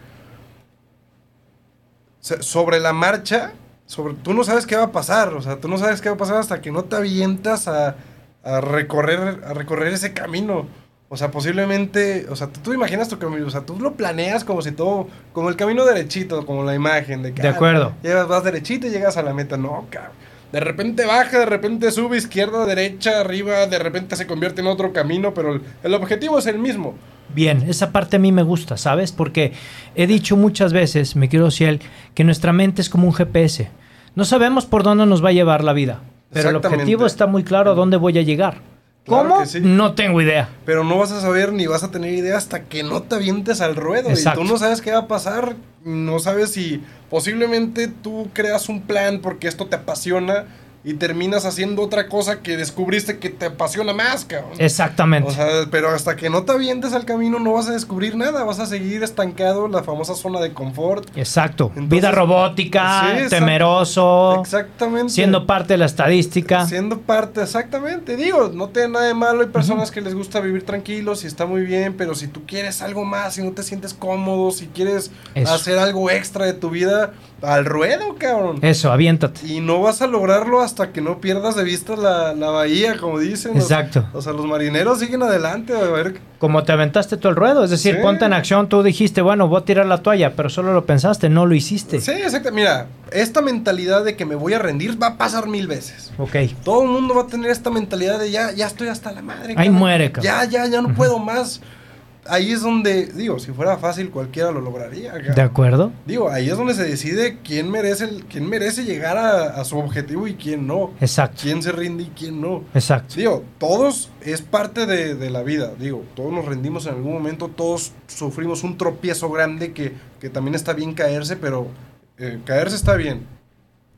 sobre la marcha, sobre, tú no sabes qué va a pasar, o sea, tú no sabes qué va a pasar hasta que no te avientas a, a recorrer, a recorrer ese camino. O sea, posiblemente, o sea, tú, tú imaginas tu camino, o sea, tú lo planeas como si todo, como el camino derechito, como la imagen de que... De ah, acuerdo. Llegas, vas derechito y llegas a la meta. No, cabrón. De repente baja, de repente sube, izquierda, derecha, arriba, de repente se convierte en otro camino, pero el, el objetivo es el mismo. Bien, esa parte a mí me gusta, ¿sabes? Porque he dicho muchas veces, me quiero Ciel, que nuestra mente es como un GPS. No sabemos por dónde nos va a llevar la vida, pero el objetivo está muy claro a dónde voy a llegar. Claro ¿Cómo? sí. No tengo idea. Pero no vas a saber ni vas a tener idea hasta que no te avientes al ruedo. Exacto. Y tú no sabes qué va a pasar. No sabes si posiblemente tú creas un plan porque esto te apasiona y terminas haciendo otra cosa que descubriste que te apasiona más, cabrón. Exactamente. O sea, pero hasta que no te avientes al camino no vas a descubrir nada, vas a seguir estancado en la famosa zona de confort. Exacto. Entonces- Vida robótica, Sí, temeroso, Exactamente. siendo parte de la estadística. Siendo parte, exactamente. Digo, no tiene nada de malo. Hay personas que les gusta vivir tranquilos y está muy bien. Pero si tú quieres algo más, si no te sientes cómodo, si quieres Eso. hacer algo extra de tu vida, al ruedo, cabrón. Eso, aviéntate. Y no vas a lograrlo hasta que no pierdas de vista la, la bahía, como dicen. Exacto. O sea, los marineros siguen adelante a ver. Como te aventaste tú el ruedo, es decir, Sí. ponte en acción, tú dijiste, bueno, voy a tirar la toalla, pero solo lo pensaste, no lo hiciste. Sí, exacto. Mira, esta mentalidad de que me voy a rendir va a pasar mil veces. Ok. Todo el mundo va a tener esta mentalidad de ya, ya estoy hasta la madre. Ahí cabrón. muere, cabrón. Ya, ya, ya no puedo más. Ahí es donde, digo, si fuera fácil cualquiera lo lograría. ¿De acuerdo? Digo, ahí es donde se decide quién merece, el- quién merece llegar a, a su objetivo y quién no. Exacto. Quién se rinde y quién no. Exacto. Digo, todos es parte de, de la vida. Digo, todos nos rendimos en algún momento, todos sufrimos un tropiezo grande que, que también está bien caerse, pero eh, caerse está bien.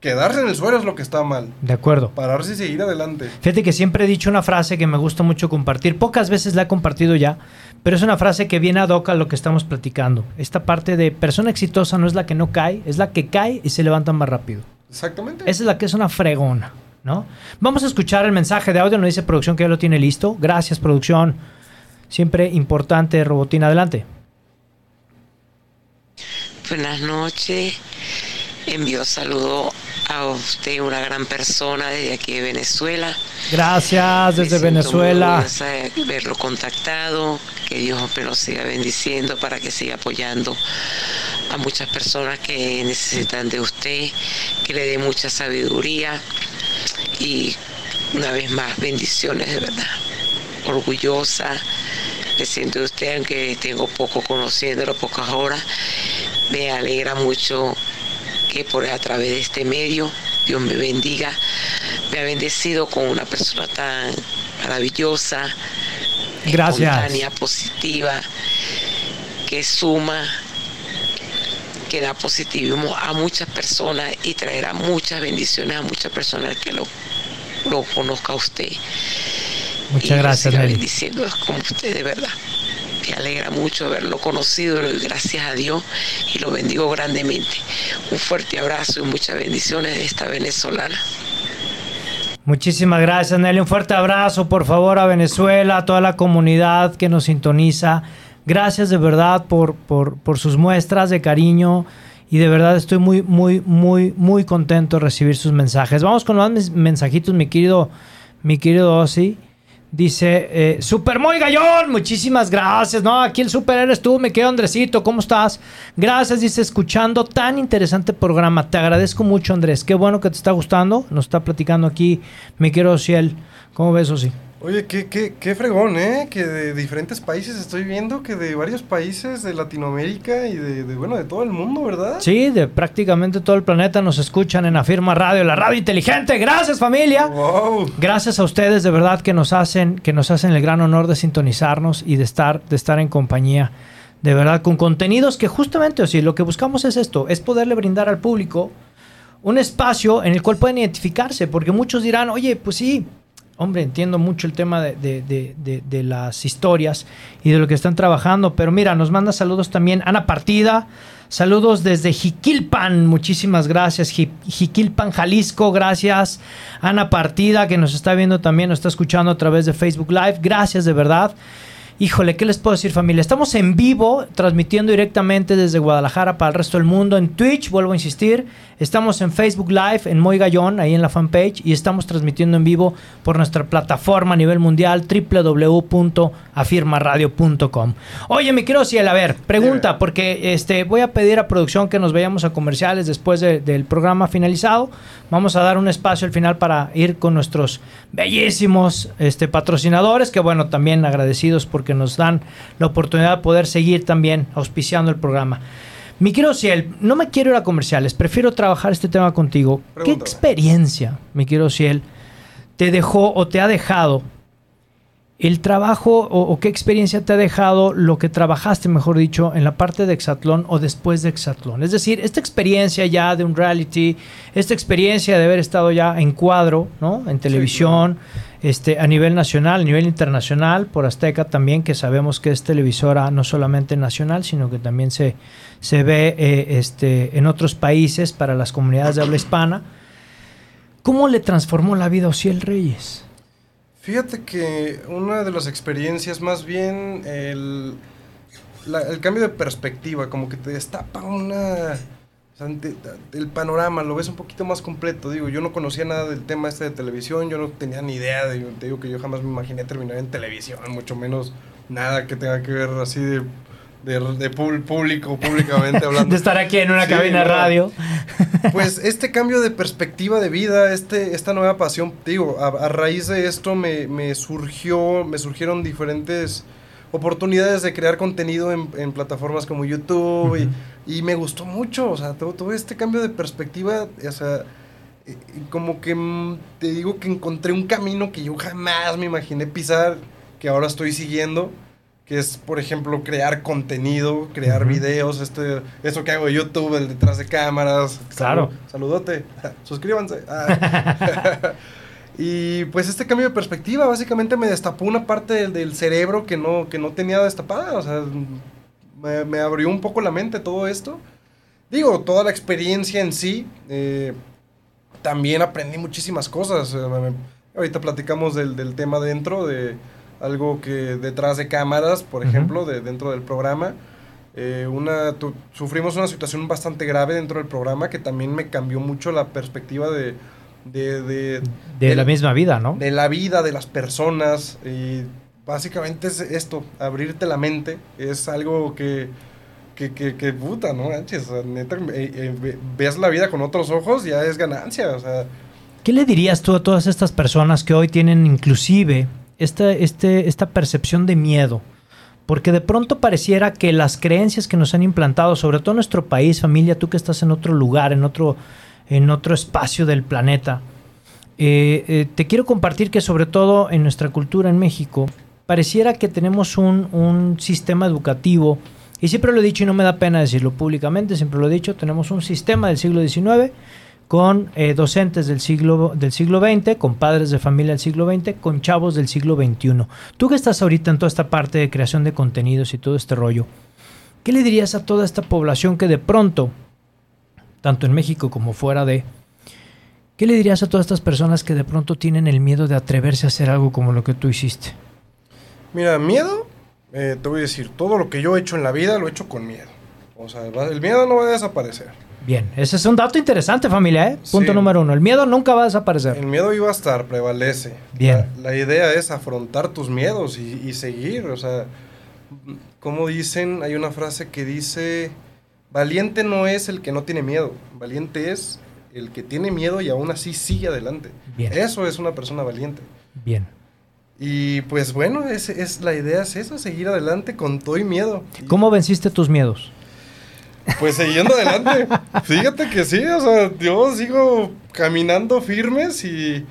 Quedarse en el suelo es lo que está mal. De acuerdo. Pararse y seguir adelante. Fíjate que siempre he dicho una frase que me gusta mucho compartir. Pocas veces la he compartido ya, pero es una frase que viene ad hoc a lo que estamos platicando. Esta parte de persona exitosa no es la que no cae, es la que cae y se levanta más rápido. Exactamente. Esa es la que es una fregona, ¿no? Vamos a escuchar el mensaje de audio, nos dice producción que ya lo tiene listo. Gracias, producción. Siempre importante, Robotín, adelante. Buenas noches. Envío saludo a usted, una gran persona desde aquí de Venezuela. Gracias desde muy Venezuela. de verlo contactado. Que Dios me lo siga bendiciendo para que siga apoyando a muchas personas que necesitan de usted, que le dé mucha sabiduría y una vez más bendiciones de verdad. Orgullosa, me siento de usted, aunque tengo poco conociéndolo, pocas horas. Me alegra mucho que por a través de este medio Dios me bendiga. Me ha bendecido con una persona tan maravillosa, Gracias. espontánea, positiva, que suma, que da positivismo a muchas personas y traerá muchas bendiciones a muchas personas que lo, lo conozca a usted. Muchas y gracias, bendiciendo como usted, de verdad. Me alegra mucho haberlo conocido, gracias a Dios y lo bendigo grandemente. Un fuerte abrazo y muchas bendiciones de esta venezolana. Muchísimas gracias, Nelly. Un fuerte abrazo, por favor, a Venezuela, a toda la comunidad que nos sintoniza. Gracias de verdad por, por, sus muestras de cariño y de verdad estoy muy, muy, muy, muy contento de recibir sus mensajes. Vamos con más mensajitos, mi querido, mi querido Ozzy. Dice, eh, Super Moy Gallón, muchísimas gracias. No, aquí el super eres tú, me quedo Andresito, ¿cómo estás? Gracias, dice, escuchando tan interesante programa. Te agradezco mucho, Andrés. Qué bueno que te está gustando. Nos está platicando aquí mi querido Ciel. ¿Cómo ves, Osi? Oye, qué, qué, qué fregón, ¿eh? Que de diferentes países estoy viendo, que de varios países de Latinoamérica y de, de, bueno, de todo el mundo, ¿verdad? Sí, de prácticamente todo el planeta nos escuchan en Afirma Radio, la radio inteligente. Gracias, familia. Wow. Gracias a ustedes de verdad que nos hacen que nos hacen el gran honor de sintonizarnos y de estar de estar en compañía de verdad con contenidos que justamente o sí, lo que buscamos es esto, es poderle brindar al público un espacio en el cual pueden identificarse, porque muchos dirán, oye, pues sí, hombre, entiendo mucho el tema de, de- de- de- las historias y de lo que están trabajando, pero mira, nos manda saludos también Ana Partida, saludos desde Jiquilpan, muchísimas gracias, Ji- Jiquilpan, Jalisco, gracias, Ana Partida, que nos está viendo también, nos está escuchando a través de Facebook Live, gracias de verdad. Híjole, ¿qué les puedo decir familia? Estamos en vivo, transmitiendo directamente desde Guadalajara para el resto del mundo en Twitch, vuelvo a insistir. Estamos en Facebook Live, en Moy Gallón, ahí en la fanpage, y estamos transmitiendo en vivo por nuestra plataforma a nivel mundial, www.afirmaradio.com. Oye, mi querido Ciel, a ver, pregunta, porque este, voy a pedir a producción que nos vayamos a comerciales después de- del programa finalizado. Vamos a dar un espacio al final para ir con nuestros bellísimos este, patrocinadores, que bueno, también agradecidos porque nos dan la oportunidad de poder seguir también auspiciando el programa. Mi querido Ciel, no me quiero ir a comerciales, prefiero trabajar este tema contigo. ¿Qué experiencia, mi querido Ciel, te dejó o te ha dejado el trabajo o, o qué experiencia te ha dejado lo que trabajaste, mejor dicho, en la parte de Exatlón o después de Exatlón? Es decir, esta experiencia ya de un reality, esta experiencia de haber estado ya en cuadro, ¿no? En televisión, este, a nivel nacional, a nivel internacional, por Azteca también, que sabemos que es televisora no solamente nacional, sino que también se, se ve eh, este, en otros países para las comunidades de habla hispana. ¿Cómo le transformó la vida a Ociel Reyes? Fíjate que una de las experiencias, más bien el, el cambio de perspectiva, como que te destapa una... o sea, te- te- el panorama, lo ves un poquito más completo. Digo, yo no conocía nada del tema este de televisión, yo no tenía ni idea. De, te digo que yo jamás me imaginé terminar en televisión, mucho menos nada que tenga que ver así de, de, público, públicamente hablando. de estar aquí en una Sí, cabina de no. radio. Pues este cambio de perspectiva de vida, este, esta nueva pasión, digo, a, a raíz de esto me, me surgió, me surgieron diferentes oportunidades de crear contenido en, en plataformas como YouTube y, y me gustó mucho, o sea, tu- tuve este cambio de perspectiva, o sea, eh, como que mm, te digo que encontré un camino que yo jamás me imaginé pisar, que ahora estoy siguiendo, que es, por ejemplo, crear contenido, crear videos, este, eso que hago de YouTube, el detrás de cámaras. Claro. Salu- saludote, suscríbanse. Ah. y pues este cambio de perspectiva básicamente me destapó una parte del, del cerebro que no, que no tenía destapada, o sea, me, me abrió un poco la mente todo esto. Digo, toda la experiencia en sí, eh, también aprendí muchísimas cosas. ahorita platicamos del, del tema dentro, de algo que detrás de cámaras, por ejemplo, de, dentro del programa. eh, una, tu- sufrimos una situación bastante grave dentro del programa que también me cambió mucho la perspectiva de... De, de, la misma vida, ¿no? de la vida de las personas y básicamente es esto, abrirte la mente, es algo que, que, que, que puta, ¿no? Manches, neta, eh, eh, la vida con otros ojos, ya es ganancia, o sea, ¿Qué le dirías tú a todas estas personas que hoy tienen inclusive esta, este, esta percepción de miedo? Porque de pronto pareciera que las creencias que nos han implantado, sobre todo en nuestro país, familia, tú que estás en otro lugar, en otro, en otro espacio del planeta, eh, eh, te quiero compartir que sobre todo en nuestra cultura en México, pareciera que tenemos un, un sistema educativo, y siempre lo he dicho y no me da pena decirlo públicamente, siempre lo he dicho, tenemos un sistema del siglo XIX con eh, docentes del siglo, del siglo XX, con padres de familia del siglo XX, con chavos del siglo XXI. Tú que estás ahorita en toda esta parte de creación de contenidos y todo este rollo, ¿qué le dirías a toda esta población que de pronto, tanto en México como fuera de, ¿qué le dirías a todas estas personas que de pronto tienen el miedo de atreverse a hacer algo como lo que tú hiciste? Mira, miedo, eh, te voy a decir, todo lo que yo he hecho en la vida lo he hecho con miedo. O sea, el miedo no va a desaparecer. Bien, ese es un dato interesante familia, ¿eh? Punto Sí. número uno, el miedo nunca va a desaparecer. El miedo iba a estar, prevalece. Bien. La, la idea es afrontar tus miedos y, y seguir. O sea, como dicen, hay una frase que dice, valiente no es el que no tiene miedo, valiente es el que tiene miedo y aún así sigue adelante. Bien. Eso es una persona valiente. Bien. Y pues bueno, es, es, la idea es eso, seguir adelante con todo y miedo. ¿Cómo venciste tus miedos? Pues siguiendo adelante. Fíjate que sí, o sea, yo sigo caminando firmes y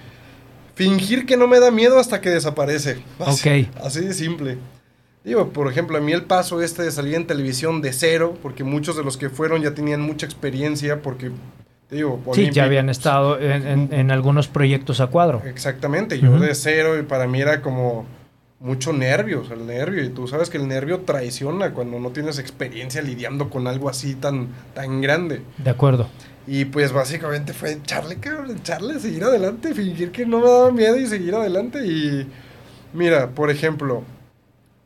fingir que no me da miedo hasta que desaparece. Así, Ok. Así de simple. Digo, por ejemplo, a mí el paso este de salir en televisión de cero, porque muchos de los que fueron ya tenían mucha experiencia, porque, digo, Sí, ya habían estado en, en- en algunos proyectos a cuadro. Exactamente, yo de cero y para mí era como mucho nervio, o sea, el nervio, y tú sabes que el nervio traiciona cuando no tienes experiencia lidiando con algo así tan, tan grande. De acuerdo. Y pues básicamente fue echarle, cabrón, echarle, seguir adelante, fingir que no me daba miedo y seguir adelante. Y mira, por ejemplo,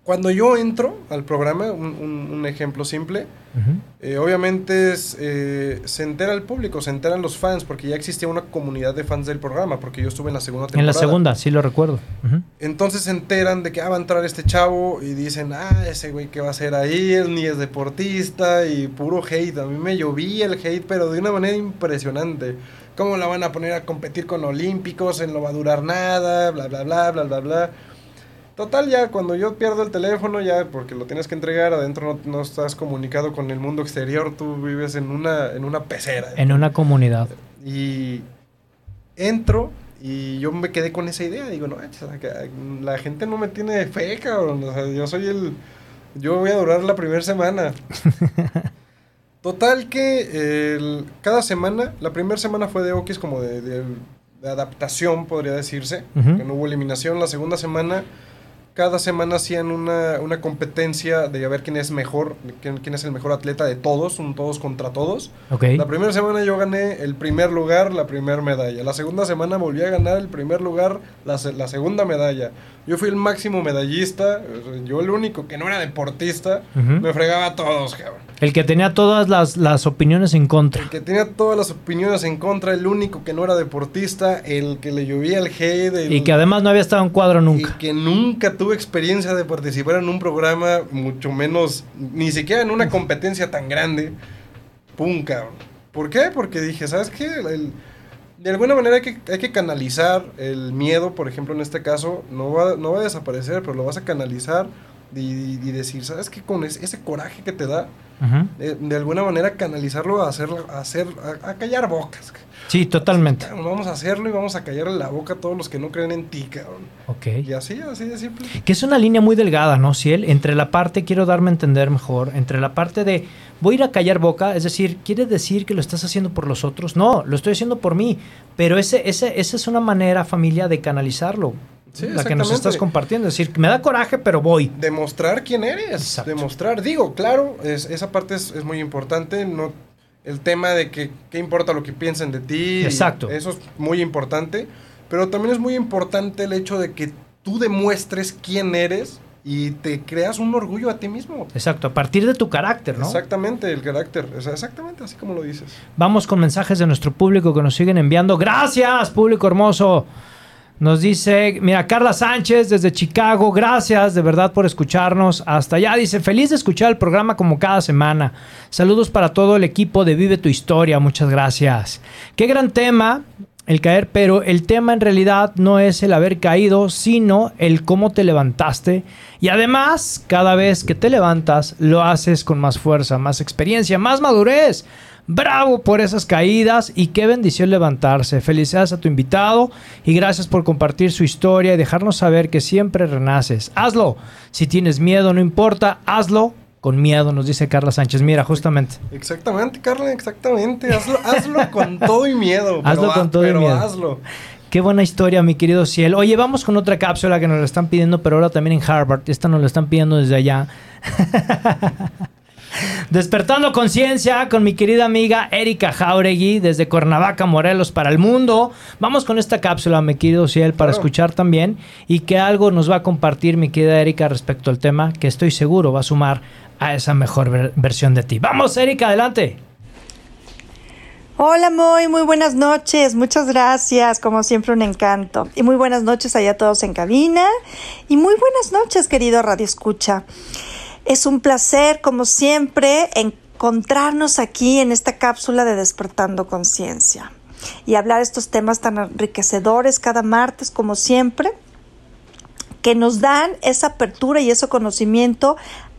cuando yo entro al programa, un, un- un ejemplo simple, Ujú. eh, obviamente es, eh, se entera el público, se enteran los fans, porque ya existía una comunidad de fans del programa, porque yo estuve en la segunda temporada. En la segunda, sí lo recuerdo. Ujú. Entonces se enteran de que ah, va a entrar este chavo y dicen, ah, ese güey que va a hacer ahí, él ni es deportista y puro hate. A mí me llovía el hate, pero de una manera impresionante. ¿Cómo la van a poner a competir con olímpicos? En no va a durar nada, bla, bla, bla, bla, bla, bla. Total, ya cuando yo pierdo el teléfono, ya porque lo tienes que entregar, adentro no, no estás comunicado con el mundo exterior, tú vives en una, en una pecera. En una comunidad. Y entro y yo me quedé con esa idea. Digo, no, la, gente no me tiene fe, cabrón. O sea, yo soy el. Yo voy a durar la primera semana. Total que el- cada semana, la primera semana fue de Okis como de, de- de adaptación, podría decirse, que no hubo eliminación. La segunda semana, cada semana hacían una, una competencia de a ver quién es mejor, quién, quién es el mejor atleta de todos, un todos contra todos. Ok. La primera semana yo gané el primer lugar, la primera medalla. La segunda semana volví a ganar el primer lugar, la, la segunda medalla. Yo fui el máximo medallista, yo el único que no era deportista, Ujú. me fregaba a todos, cabrón. El que tenía todas las, las opiniones en contra. El que tenía todas las opiniones en contra, el único que no era deportista, el que le llovía el hate, el- Y que además no había estado en cuadro y nunca. que nunca tuve experiencia de participar en un programa, mucho menos, ni siquiera en una competencia tan grande. Pum, cabrón. ¿Por qué? Porque dije, ¿sabes qué? El- de alguna manera hay que, hay que canalizar el miedo, por ejemplo, en este caso, no va, no va a desaparecer, pero lo vas a canalizar y, y decir, ¿sabes qué? Con es- ese coraje que te da, eh, de alguna manera canalizarlo a hacer, a, hacer, a, a callar bocas. Sí, totalmente. Vamos a hacerlo y vamos a callarle la boca a todos los que no creen en ti, cabrón. Ok. Y así, así de simple. Que es una línea muy delgada, ¿no, Ciel? Entre la parte, quiero darme a entender mejor, entre la parte de voy a ir a callar boca, es decir, ¿quiere decir que lo estás haciendo por los otros? No, lo estoy haciendo por mí. Pero ese, ese, esa es una manera, familia, de canalizarlo. Sí, la que nos estás compartiendo. Es decir, me da coraje, pero voy. demostrar quién eres. Exacto. Demostrar, digo, claro, es- esa parte es, es muy importante. No, el tema de que qué importa lo que piensen de ti. Exacto. Eso es muy importante. Pero también es muy importante el hecho de que tú demuestres quién eres y te creas un orgullo a ti mismo. Exacto, a partir de tu carácter, ¿no? Exactamente, el carácter. exactamente así como lo dices. Vamos con mensajes de nuestro público que nos siguen enviando. Gracias, público hermoso. Nos dice, mira, Carla Sánchez desde Chicago, gracias de verdad por escucharnos hasta allá. Dice, feliz de escuchar el programa como cada semana. Saludos para todo el equipo de Vive tu Historia, muchas gracias. Qué gran tema el caer, pero el tema en realidad no es el haber caído, sino el cómo te levantaste. Y además, cada vez que te levantas, lo haces con más fuerza, más experiencia, más madurez. Bravo por esas caídas y qué bendición levantarse. Felicidades a tu invitado y gracias por compartir su historia y dejarnos saber que siempre renaces. Hazlo. Si tienes miedo, no importa, hazlo con miedo, nos dice Carla Sánchez. Mira, justamente. Exactamente, Carla, exactamente. Hazlo, hazlo con todo y miedo. pero Hazlo con todo y miedo. hazlo. Qué buena historia, mi querido Ciel. Oye, vamos con otra cápsula que nos la están pidiendo, pero ahora también en Harvard. Esta nos la están pidiendo desde allá. Despertando conciencia con mi querida amiga Erika Jauregui desde Cuernavaca, Morelos, para el mundo. Vamos con esta cápsula, mi querido Ciel, para Claro. escuchar también y que algo nos va a compartir mi querida Erika respecto al tema que estoy seguro va a sumar a esa mejor ver- versión de ti. Vamos, Erika, adelante. Hola Moy, muy buenas noches, muchas gracias, como siempre un encanto. Y muy buenas noches allá todos en cabina y muy buenas noches querido Radio Escucha. Es un placer, como siempre, encontrarnos aquí en esta cápsula de Despertando Conciencia y hablar estos temas tan enriquecedores cada martes, como siempre, que nos dan esa apertura y ese conocimiento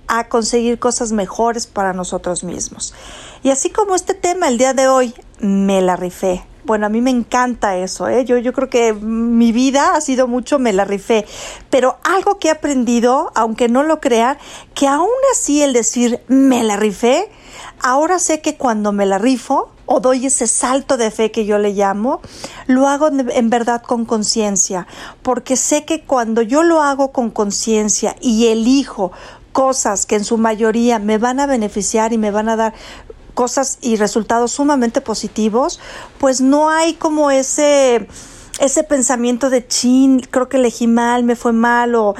a conseguir cosas mejores para nosotros mismos. Y así como este tema el día de hoy, me la rifé. Bueno, a mí me encanta eso, ¿eh? Yo, yo creo que mi vida ha sido mucho me la rifé. Pero algo que he aprendido, aunque no lo crean, que aún así el decir me la rifé, ahora sé que cuando me la rifo, o doy ese salto de fe que yo le llamo, lo hago en verdad con conciencia, porque sé que cuando yo lo hago con conciencia y elijo cosas que en su mayoría me van a beneficiar y me van a dar cosas y resultados sumamente positivos, pues no hay como ese ese pensamiento de chin, creo que elegí mal, me fue mal o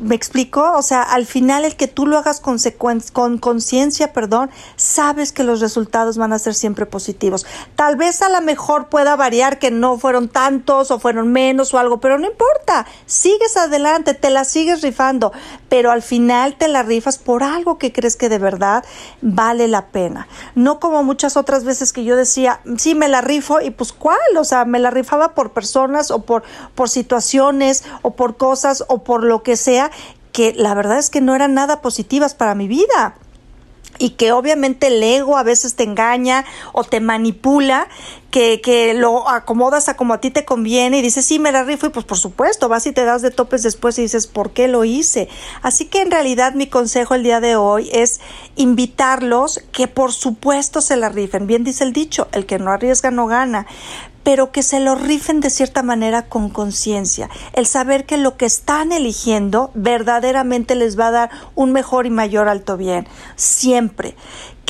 ¿Me explico? O sea, al final el que tú lo hagas con conciencia, perdón, sabes que los resultados van a ser siempre positivos. Tal vez a lo mejor pueda variar que no fueron tantos o fueron menos o algo, pero no importa. Sigues adelante, te la sigues rifando, pero al final te la rifas por algo que crees que de verdad vale la pena. No como muchas otras veces que yo decía, sí, me la rifo y pues cuál, o sea, me la rifaba por personas o por, por situaciones o por cosas o por lo que sea que la verdad es que no eran nada positivas para mi vida y que obviamente el ego a veces te engaña o te manipula, que, que lo acomodas a como a ti te conviene y dices, sí, me la rifo y pues por supuesto, vas y te das de topes después y dices, ¿por qué lo hice? Así que en realidad mi consejo el día de hoy es invitarlos que por supuesto se la rifen. Bien dice el dicho, el que no arriesga no gana pero que se lo rifen de cierta manera con conciencia. El saber que lo que están eligiendo verdaderamente les va a dar un mejor y mayor alto bien. Siempre.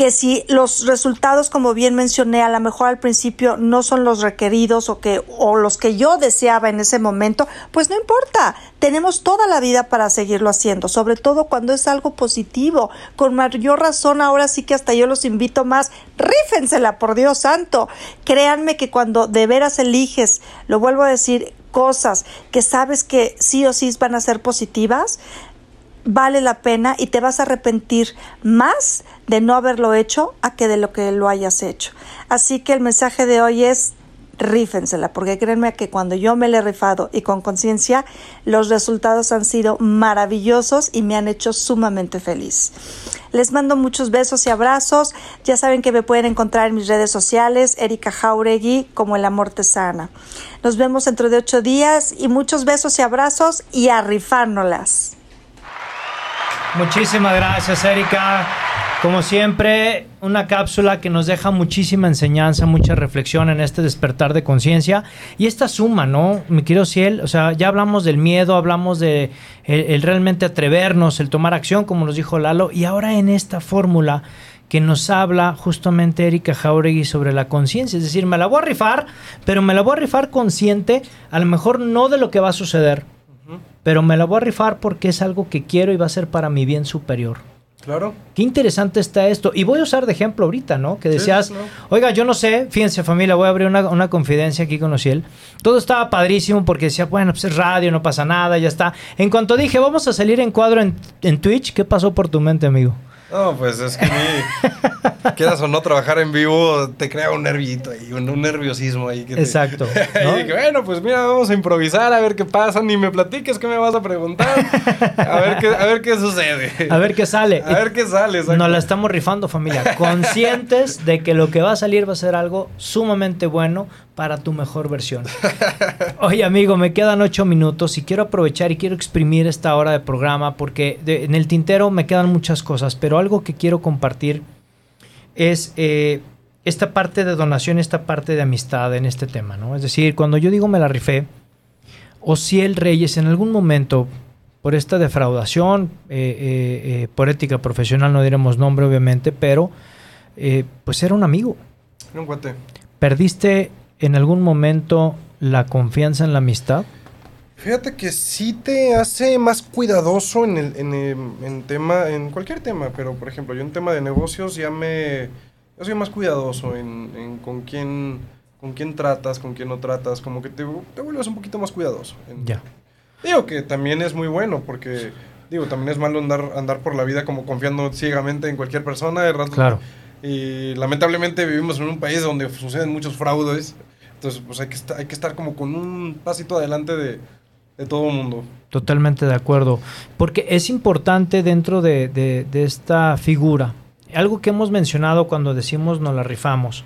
Que si los resultados, como bien mencioné, a lo mejor al principio no son los requeridos o, que, o los que yo deseaba en ese momento, pues no importa. Tenemos toda la vida para seguirlo haciendo, sobre todo cuando es algo positivo. Con mayor razón, ahora sí que hasta yo los invito más, rífensela, por Dios santo. Créanme que cuando de veras eliges, lo vuelvo a decir, cosas que sabes que sí o sí van a ser positivas, vale la pena y te vas a arrepentir más de no haberlo hecho a que de lo que lo hayas hecho. Así que el mensaje de hoy es rífensela, porque créanme que cuando yo me la he rifado y con conciencia, los resultados han sido maravillosos y me han hecho sumamente feliz. Les mando muchos besos y abrazos. Ya saben que me pueden encontrar en mis redes sociales, Erika Jauregui, como El Amor Te Sana. Nos vemos dentro de ocho días y muchos besos y abrazos y a rifárnoslas. Muchísimas gracias, Erika. Como siempre, una cápsula que nos deja muchísima enseñanza, mucha reflexión en este despertar de conciencia. Y esta suma, ¿no? Mi querido Ciel, o sea, ya hablamos del miedo, hablamos de el, realmente atrevernos, el tomar acción, como nos dijo Lalo, y ahora en esta fórmula que nos habla justamente Erika Jauregui sobre la conciencia. Es decir, me la voy a rifar, pero me la voy a rifar consciente, a lo mejor no de lo que va a suceder, pero me la voy a rifar porque es algo que quiero y va a ser para mi bien superior. Claro. Qué interesante está esto. Y voy a usar de ejemplo ahorita, ¿no? Que decías, sí, oiga, yo no sé, fíjense familia, voy a abrir una, una confidencia aquí con Ociel. Todo estaba padrísimo porque decía, bueno, pues es radio, no pasa nada, ya está. En cuanto dije, vamos a salir en cuadro en, en Twitch, ¿qué pasó por tu mente, amigo? No, pues es que mí, quieras o no trabajar en vivo, te crea un nervito ahí, un, un nerviosismo ahí. Que te- Exacto, ¿no? y dije, bueno, pues mira, vamos a improvisar, a ver qué pasa, ni me platiques qué me vas a preguntar, a ver qué, a ver qué sucede. A ver qué sale. A ver qué sale. exacto. Nos la estamos rifando, familia. Conscientes de que lo que va a salir va a ser algo sumamente bueno para tu mejor versión. Oye, amigo, me quedan ocho minutos y quiero aprovechar y quiero exprimir esta hora de programa porque de- en el tintero me quedan muchas cosas, pero algo que quiero compartir es eh, esta parte de donación, esta parte de amistad en este tema, ¿no? Es decir, cuando yo digo me la rifé, o si el Reyes en algún momento, por esta defraudación, eh, eh, eh, por ética profesional, no diremos nombre obviamente, pero pues era un amigo. Un cuate. ¿Perdiste en algún momento la confianza en la amistad? Fíjate que sí te hace más cuidadoso en el, en el- en tema, en cualquier tema, pero por ejemplo, yo en tema de negocios ya me, yo soy más cuidadoso en, en con quién, con quién tratas, con quién no tratas, como que te, te vuelves un poquito más cuidadoso. Ya. Digo que también es muy bueno porque, digo, también es malo andar, andar por la vida como confiando ciegamente en cualquier persona. De rato, Claro. Y lamentablemente vivimos en un país donde suceden muchos fraudes. Entonces, pues hay que, hay que estar como con un pasito adelante de, de todo el mundo. Totalmente de acuerdo. Porque es importante dentro de, de- de esta figura, algo que hemos mencionado cuando decimos nos la rifamos,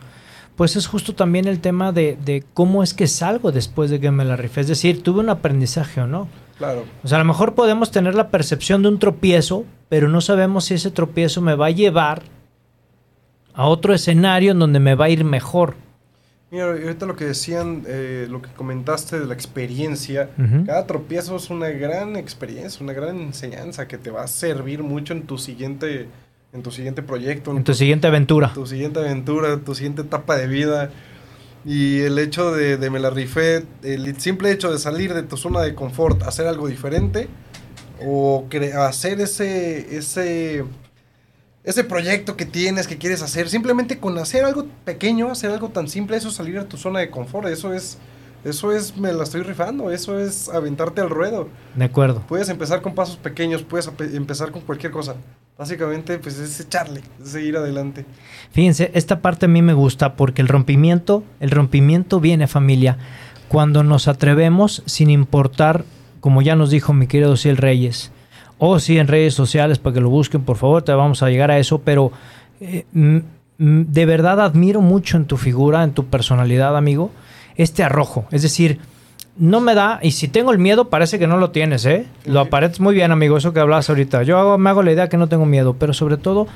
pues es justo también el tema de, de cómo es que salgo después de que me la rifé. Es decir, tuve un aprendizaje o no. Claro. O sea, a lo mejor podemos tener la percepción de un tropiezo, pero no sabemos si ese tropiezo me va a llevar a otro escenario en donde me va a ir mejor. Mira, ahorita lo que decían, eh, lo que comentaste de la experiencia, cada tropiezo es una gran experiencia, una gran enseñanza que te va a servir mucho en tu siguiente, en tu siguiente proyecto, En tu siguiente aventura. tu siguiente aventura, tu siguiente etapa de vida. Y el hecho de, de me la rifé, el simple hecho de salir de tu zona de confort, hacer algo diferente, o hacer ese, ese, ese proyecto que tienes, que quieres hacer, simplemente con hacer algo pequeño, hacer algo tan simple, eso es salir de tu zona de confort, eso es, eso es, me la estoy rifando, eso es aventarte al ruedo. De acuerdo. Puedes empezar con pasos pequeños, puedes empezar con cualquier cosa. Básicamente, pues es echarle, es seguir adelante. Fíjense, esta parte a mí me gusta porque el rompimiento, el rompimiento viene familia cuando nos atrevemos sin importar, como ya nos dijo mi querido Ciel Reyes, o sí en redes sociales para que lo busquen, por favor, te vamos a llegar a eso, pero eh, de verdad admiro mucho en tu figura, en tu personalidad, amigo, este arrojo. Es decir, no me da, y si tengo el miedo, parece que no lo tienes, ¿eh? Lo Ujú. aparentas muy bien, amigo, eso que hablas ahorita. Yo hago- me hago la idea que no tengo miedo, pero sobre todo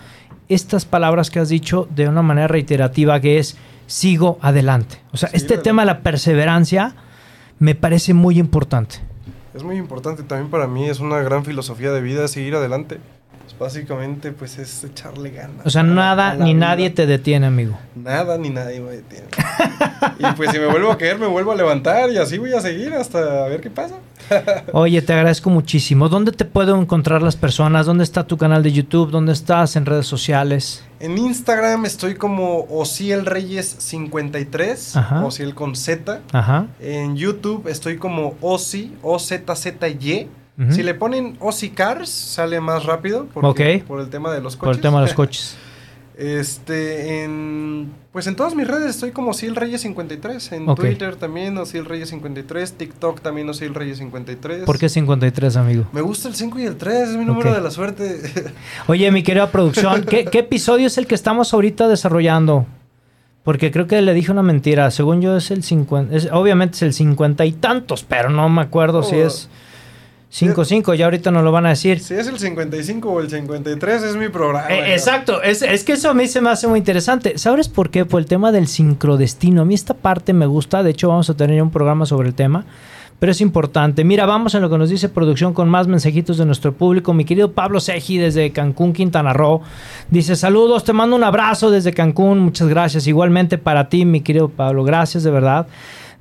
estas palabras que has dicho de una manera reiterativa que es sigo adelante. O sea, este tema de la perseverancia me parece muy importante. Es muy importante también para mí, es una gran filosofía de vida seguir adelante. Básicamente, pues es echarle ganas. O sea, nada ni vida. nadie te detiene, amigo. Nada ni nadie me detiene. y pues si me vuelvo a caer, me vuelvo a levantar y así voy a seguir hasta a ver qué pasa. Oye, te agradezco muchísimo. ¿Dónde te pueden encontrar las personas? ¿Dónde está tu canal de YouTube? ¿Dónde estás en redes sociales? En Instagram estoy como Ociel Reyes 53, Ajá. Ociel con Z. Ajá. En YouTube estoy como Ozi, O-Z-Z-Y. Si le ponen Ozi Cars, sale más rápido. Ok. Por el tema de los coches. Por el tema de los coches. Este, en. Pues en todas mis redes estoy como Sil Reyes 53. En. Twitter también Sil Reyes 53. TikTok también Sil Reyes 53. ¿Por qué 53, amigo? Me gusta el 5 y el 3, es mi número de la suerte. Oye, mi querida producción, ¿qué, qué episodio es el que estamos ahorita desarrollando? Porque creo que le dije una mentira. Según yo es el 50. es- obviamente es el 50 y tantos, pero no me acuerdo si Oh. es 5-5. Ya ahorita nos lo van a decir. si es el 55 o el 53, es mi programa. Eh, exacto, es, es que eso a mí se me hace muy interesante. ¿Sabes por qué? Por el tema del sincrodestino. A mí esta parte me gusta, de hecho vamos a tener un programa sobre el tema, pero es importante. Mira, vamos en lo que nos dice producción con más mensajitos de nuestro público. Mi querido Pablo Seji desde Cancún, Quintana Roo, dice saludos, te mando un abrazo desde Cancún, muchas gracias. Igualmente para ti, mi querido Pablo, gracias de verdad.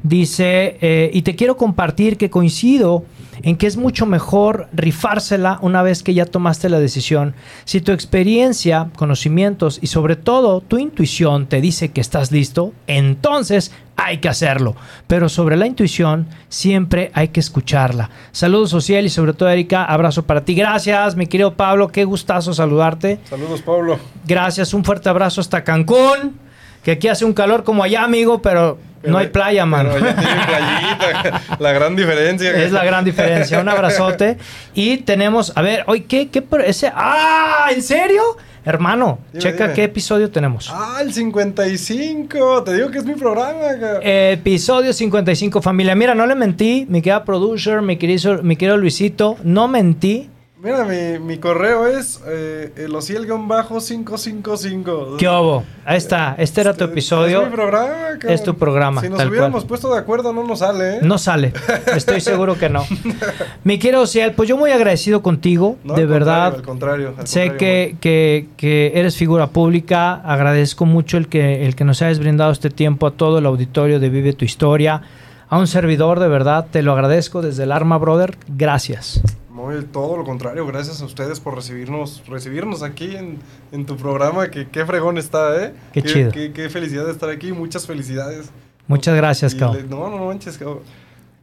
Dice, eh, y te quiero compartir que coincido en que es mucho mejor rifársela una vez que ya tomaste la decisión. Si tu experiencia, conocimientos y sobre todo tu intuición te dice que estás listo, entonces hay que hacerlo. Pero sobre la intuición siempre hay que escucharla. Saludos social y sobre todo Erika, abrazo para ti. Gracias, mi querido Pablo, qué gustazo saludarte. Saludos, Pablo. Gracias, un fuerte abrazo hasta Cancún, que aquí hace un calor como allá, amigo, pero, no hay playa, man. Pero ya tiene playita. la gran diferencia. Es la gran diferencia. Un abrazote. Y tenemos, a ver, hoy, ¿qué? qué ese, ¡Ah! ¿En serio? Hermano, Dime, checa dime. qué episodio tenemos. Ah, el 55. Te digo que es mi programa. Episodio 55, familia. Mira, no le mentí, mi querida producer, mi querido, mi querido Luisito, no mentí. Mira, mi, mi correo es eh, elociel-555. ¿Qué hubo? Ahí está, este era tu Es episodio. mi programa, cabrón. Es tu programa, Si nos tal hubiéramos cual. puesto de acuerdo, no nos sale, ¿eh? No sale, estoy seguro que no. Mi querido Ociel, pues yo muy agradecido contigo, No, de al verdad. contrario, al contrario. al Sé contrario, que, que- que eres figura pública, agradezco mucho el que, el que nos hayas brindado este tiempo a todo el auditorio de Vive tu Historia, a un servidor, de verdad, te lo agradezco desde el Arma Brother, gracias. Muy, todo lo contrario, gracias a ustedes por recibirnos, recibirnos aquí en, en tu programa, que qué fregón está, ¿eh? Qué chido. Qué, qué felicidad de estar aquí, muchas felicidades. Muchas gracias, cabrón. No, no manches, cabrón.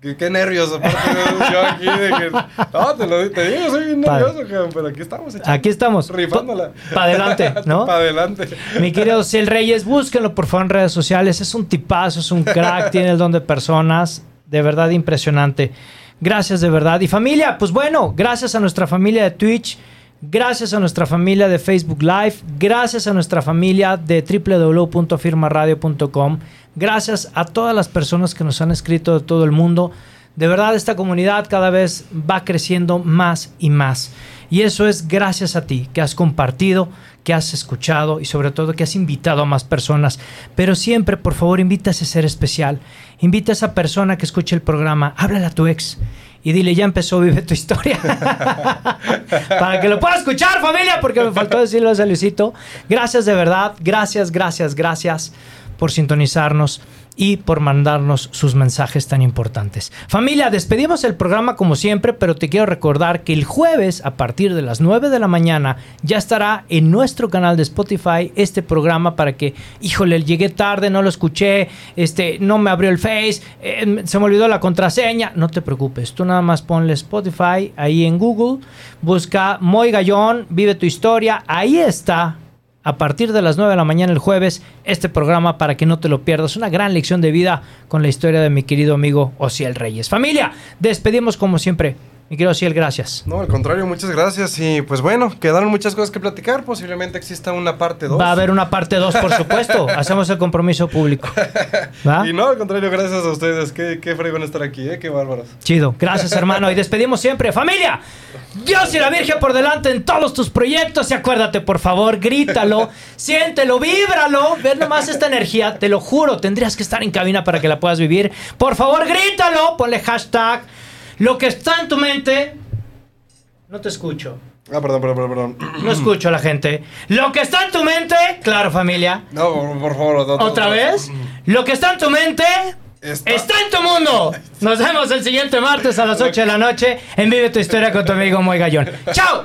Qué, qué nervios, aparte yo aquí de que... No, te lo te digo, soy bien nervioso, cabrón, pero aquí estamos. echando- Aquí estamos. Rifándola. Pa' adelante, ¿no? Para adelante. Mi querido Ciel Reyes, búsquenlo por favor en redes sociales. Es un tipazo, es un crack, tiene el don de personas. De verdad impresionante. Gracias de verdad. Y familia, pues bueno, gracias a nuestra familia de Twitch, gracias a nuestra familia de Facebook Live, gracias a nuestra familia de www.firmaradio.com, gracias a todas las personas que nos han escrito de todo el mundo. De verdad, esta comunidad cada vez va creciendo más y más. Y eso es gracias a ti, que has compartido, que has escuchado y sobre todo que has invitado a más personas. Pero siempre, por favor, invita a ese ser especial. Invita a esa persona que escuche el programa. Háblale a tu ex. Y dile, ya empezó, vive tu historia. Para que lo pueda escuchar, familia, porque me faltó decirlo a Luisito. Gracias de verdad. Gracias, gracias, gracias por sintonizarnos y por mandarnos sus mensajes tan importantes. Familia, despedimos el programa como siempre, pero te quiero recordar que el jueves a partir de las 9 de la mañana ya estará en nuestro canal de Spotify este programa para que, híjole, llegué tarde, no lo escuché, este, no me abrió el Face, eh, se me olvidó la contraseña. No te preocupes, tú nada más ponle Spotify ahí en Google, busca Moy Gallón, vive tu historia, ahí está a partir de las 9 de la mañana el jueves este programa para que no te lo pierdas. Una gran lección de vida con la historia de mi querido amigo Ociel Reyes. Familia, despedimos como siempre. Mi querido Ociel, gracias. No, al contrario, muchas gracias. Y pues bueno, quedaron muchas cosas que platicar. Posiblemente exista una parte 2. Va a haber una parte 2, por supuesto. Hacemos el compromiso público. ¿Va? Y no, al contrario, gracias a ustedes. Qué, qué fregón estar aquí, ¿eh? Qué bárbaros. Chido. Gracias, hermano. Y despedimos siempre. Familia, Dios y la Virgen por delante en todos tus proyectos. Y acuérdate, por favor, grítalo, siéntelo, víbralo. Ve nomás esta energía. Te lo juro, tendrías que estar en cabina para que la puedas vivir. Por favor, grítalo. Ponle hashtag. Lo que está en tu mente. No te escucho. Ah, perdón, perdón, perdón. No escucho a la gente. Lo que está en tu mente. Claro, familia. No, por, por favor. ¿Otra vez? Lo que está en tu mente Está- está en tu mundo. Nos vemos el siguiente martes a las 8 de la noche en Vive tu historia con tu amigo Moy Gallón. ¡Chao!